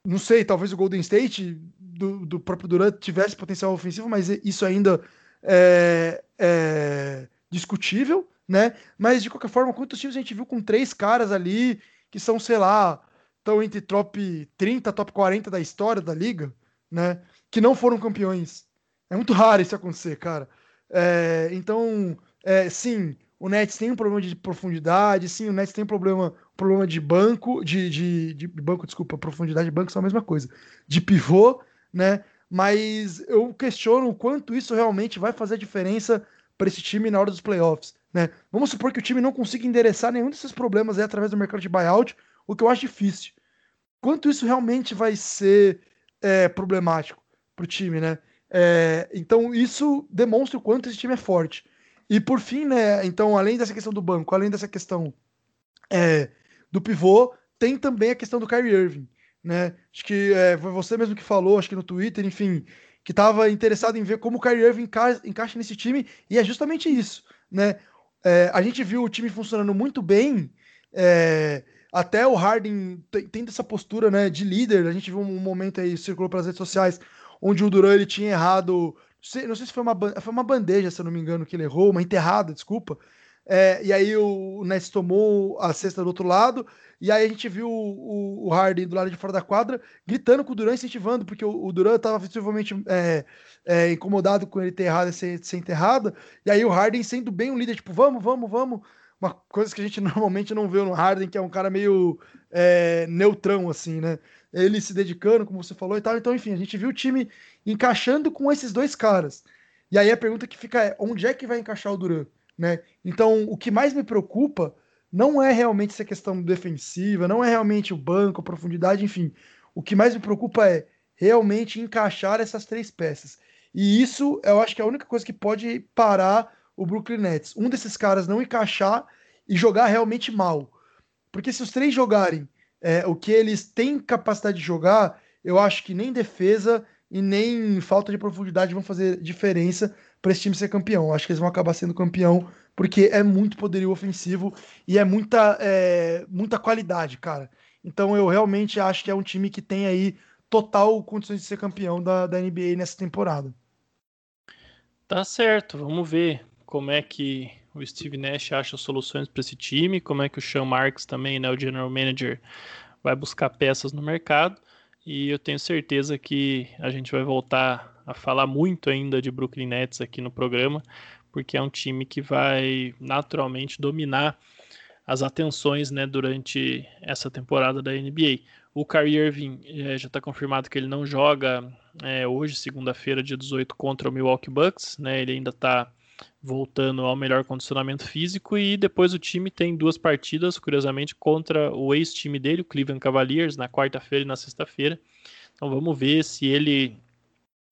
não sei, talvez o Golden State do, do, próprio Durant tivesse potencial ofensivo, mas isso ainda é, é, discutível, né? Mas de qualquer forma, quantos times a gente viu com três caras ali que são, sei lá, estão entre top 30, top 40 da história da liga, né? Que não foram campeões. É muito raro isso acontecer, cara. É, então, é, sim, o Nets tem um problema de profundidade, sim, o Nets tem um problema, problema de banco, de, de, de banco, desculpa, profundidade e banco são a mesma coisa, de pivô, né? Mas eu questiono o quanto isso realmente vai fazer diferença para esse time na hora dos playoffs, né? Vamos supor que o time não consiga endereçar nenhum desses problemas aí através do mercado de buyout, o que eu acho difícil. Quanto isso realmente vai ser é, problemático para o time, né? É, então isso demonstra o quanto esse time é forte. E por fim, né? Então, além dessa questão do banco, além dessa questão é, do pivô, tem também a questão do Kyrie Irving, né? Acho que é, foi você mesmo que falou, acho que no Twitter, enfim, que estava interessado em ver como o Kyrie Irving enca encaixa nesse time, e é justamente isso, né? É, a gente viu o time funcionando muito bem, é, até o Harden tendo essa postura né, de líder. A gente viu um momento aí, circulou pelas redes sociais, onde o Duran ele tinha errado sei, não sei se foi uma, foi uma bandeja, se eu não me engano, que ele errou, uma enterrada, desculpa. É, e aí o, Nets tomou a cesta do outro lado, e aí a gente viu o, o, Harden do lado de fora da quadra gritando com o Duran, incentivando, porque o, o Duran estava visivelmente é, é, incomodado com ele ter errado e ser, ser enterrada, e aí o Harden sendo bem um líder, tipo, vamos, vamos, vamos, uma coisa que a gente normalmente não vê no Harden, que é um cara meio é, neutrão, assim, né? Ele se dedicando, como você falou e tal. Então, enfim, a gente viu o time encaixando com esses dois caras. E aí a pergunta que fica é: onde é que vai encaixar o Duran? Né? Então, o que mais me preocupa não é realmente essa questão defensiva, não é realmente o banco, a profundidade, enfim. O que mais me preocupa é realmente encaixar essas três peças. E isso eu acho que é a única coisa que pode parar o Brooklyn Nets. Um desses caras não encaixar e jogar realmente mal. Porque se os três jogarem é, o que eles têm capacidade de jogar, eu acho que nem defesa e nem falta de profundidade vão fazer diferença para esse time ser campeão. Acho que eles vão acabar sendo campeão porque é muito poderio ofensivo e é muita, é, muita qualidade, cara. Então eu realmente acho que é um time que tem aí total condições de ser campeão da, da NBA nessa temporada. Tá certo, vamos ver como é que o Steve Nash acha soluções para esse time, como é que o Sean Marks também, né, o general manager, vai buscar peças no mercado e eu tenho certeza que a gente vai voltar a falar muito ainda de Brooklyn Nets aqui no programa, porque é um time que vai naturalmente dominar as atenções né, durante essa temporada da NBA. O Kyrie Irving é, já está confirmado que ele não joga é, hoje, segunda-feira, dia 18, contra o Milwaukee Bucks. Né, ele ainda está voltando ao melhor condicionamento físico e depois o time tem duas partidas, curiosamente, contra o ex-time dele, o Cleveland Cavaliers, na quarta-feira e na sexta-feira. Então vamos ver se ele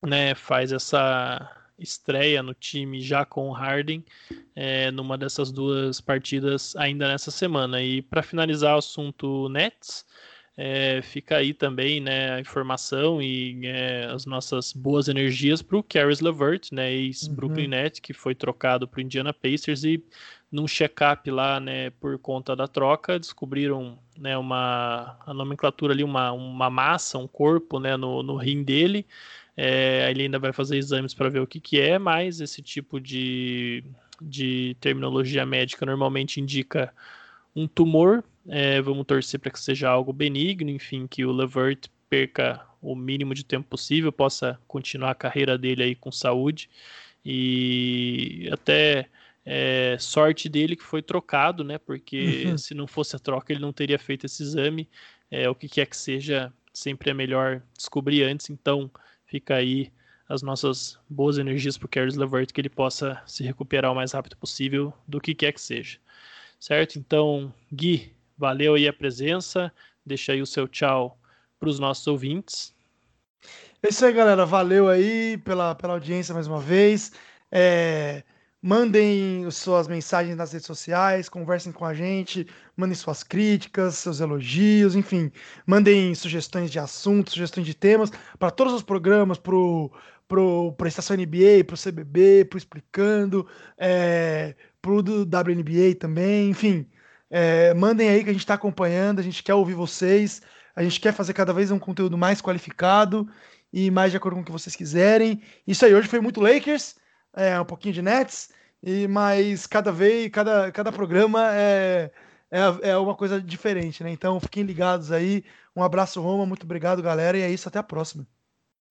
né, faz essa estreia no time já com o Harden é, numa dessas duas partidas ainda nessa semana. E para finalizar o assunto Nets, é, fica aí também né, a informação e é, as nossas boas energias para o Caris LeVert, né, ex-Brooklyn uhum. Nets, que foi trocado para o Indiana Pacers e num check-up lá, né, por conta da troca, descobriram né, uma a nomenclatura ali, uma, uma massa, um corpo né, no, no rim dele. É, ele ainda vai fazer exames para ver o que, que é, mas esse tipo de, de terminologia médica normalmente indica um tumor é, vamos torcer para que seja algo benigno, enfim, que o Levert perca o mínimo de tempo possível, possa continuar a carreira dele aí com saúde e até é, sorte dele que foi trocado, né? Porque uhum. se não fosse a troca ele não teria feito esse exame. É, o que quer que seja, sempre é melhor descobrir antes. Então fica aí as nossas boas energias para o Caris Levert que ele possa se recuperar o mais rápido possível do que quer que seja. Certo? Então, Gui, Valeu aí a presença. Deixa aí o seu tchau para os nossos ouvintes. É isso aí, galera. Valeu aí pela, pela audiência mais uma vez. É, mandem suas mensagens nas redes sociais, conversem com a gente, mandem suas críticas, seus elogios, enfim, mandem sugestões de assuntos, sugestões de temas para todos os programas, pro pro, pro Estação NBA, pro CBB, pro Explicando, é, pro do WNBA também, enfim. É, mandem aí que a gente está acompanhando, a gente quer ouvir vocês, a gente quer fazer cada vez um conteúdo mais qualificado e mais de acordo com o que vocês quiserem. Isso aí, hoje foi muito Lakers, é, um pouquinho de Nets, e mas cada vez, cada, cada programa é, é, é uma coisa diferente, né? Então fiquem ligados aí. Um abraço, Roma, muito obrigado, galera, e é isso, até a próxima.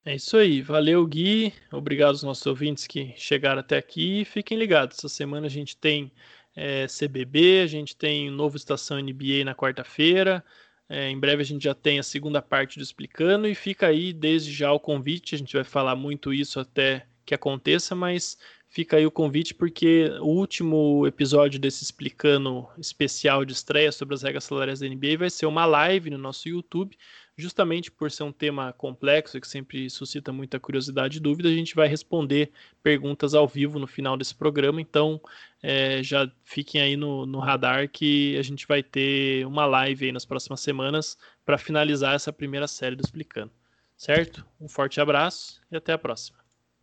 É isso aí, valeu Gui, obrigado aos nossos ouvintes que chegaram até aqui. Fiquem ligados, essa semana a gente tem é, CBB, a gente tem novo Estação NBA na quarta-feira. É, em breve a gente já tem a segunda parte do Explicando e fica aí desde já o convite. A gente vai falar muito isso até que aconteça, mas fica aí o convite porque o último episódio desse Explicando especial de estreia sobre as regras salariais da NBA vai ser uma live no nosso YouTube justamente por ser um tema complexo que sempre suscita muita curiosidade e dúvida, a gente vai responder perguntas ao vivo no final desse programa. Então, é, já fiquem aí no, no, radar que a gente vai ter uma live aí nas próximas semanas para finalizar essa primeira série do Explicando. Certo? Um forte abraço e até a próxima.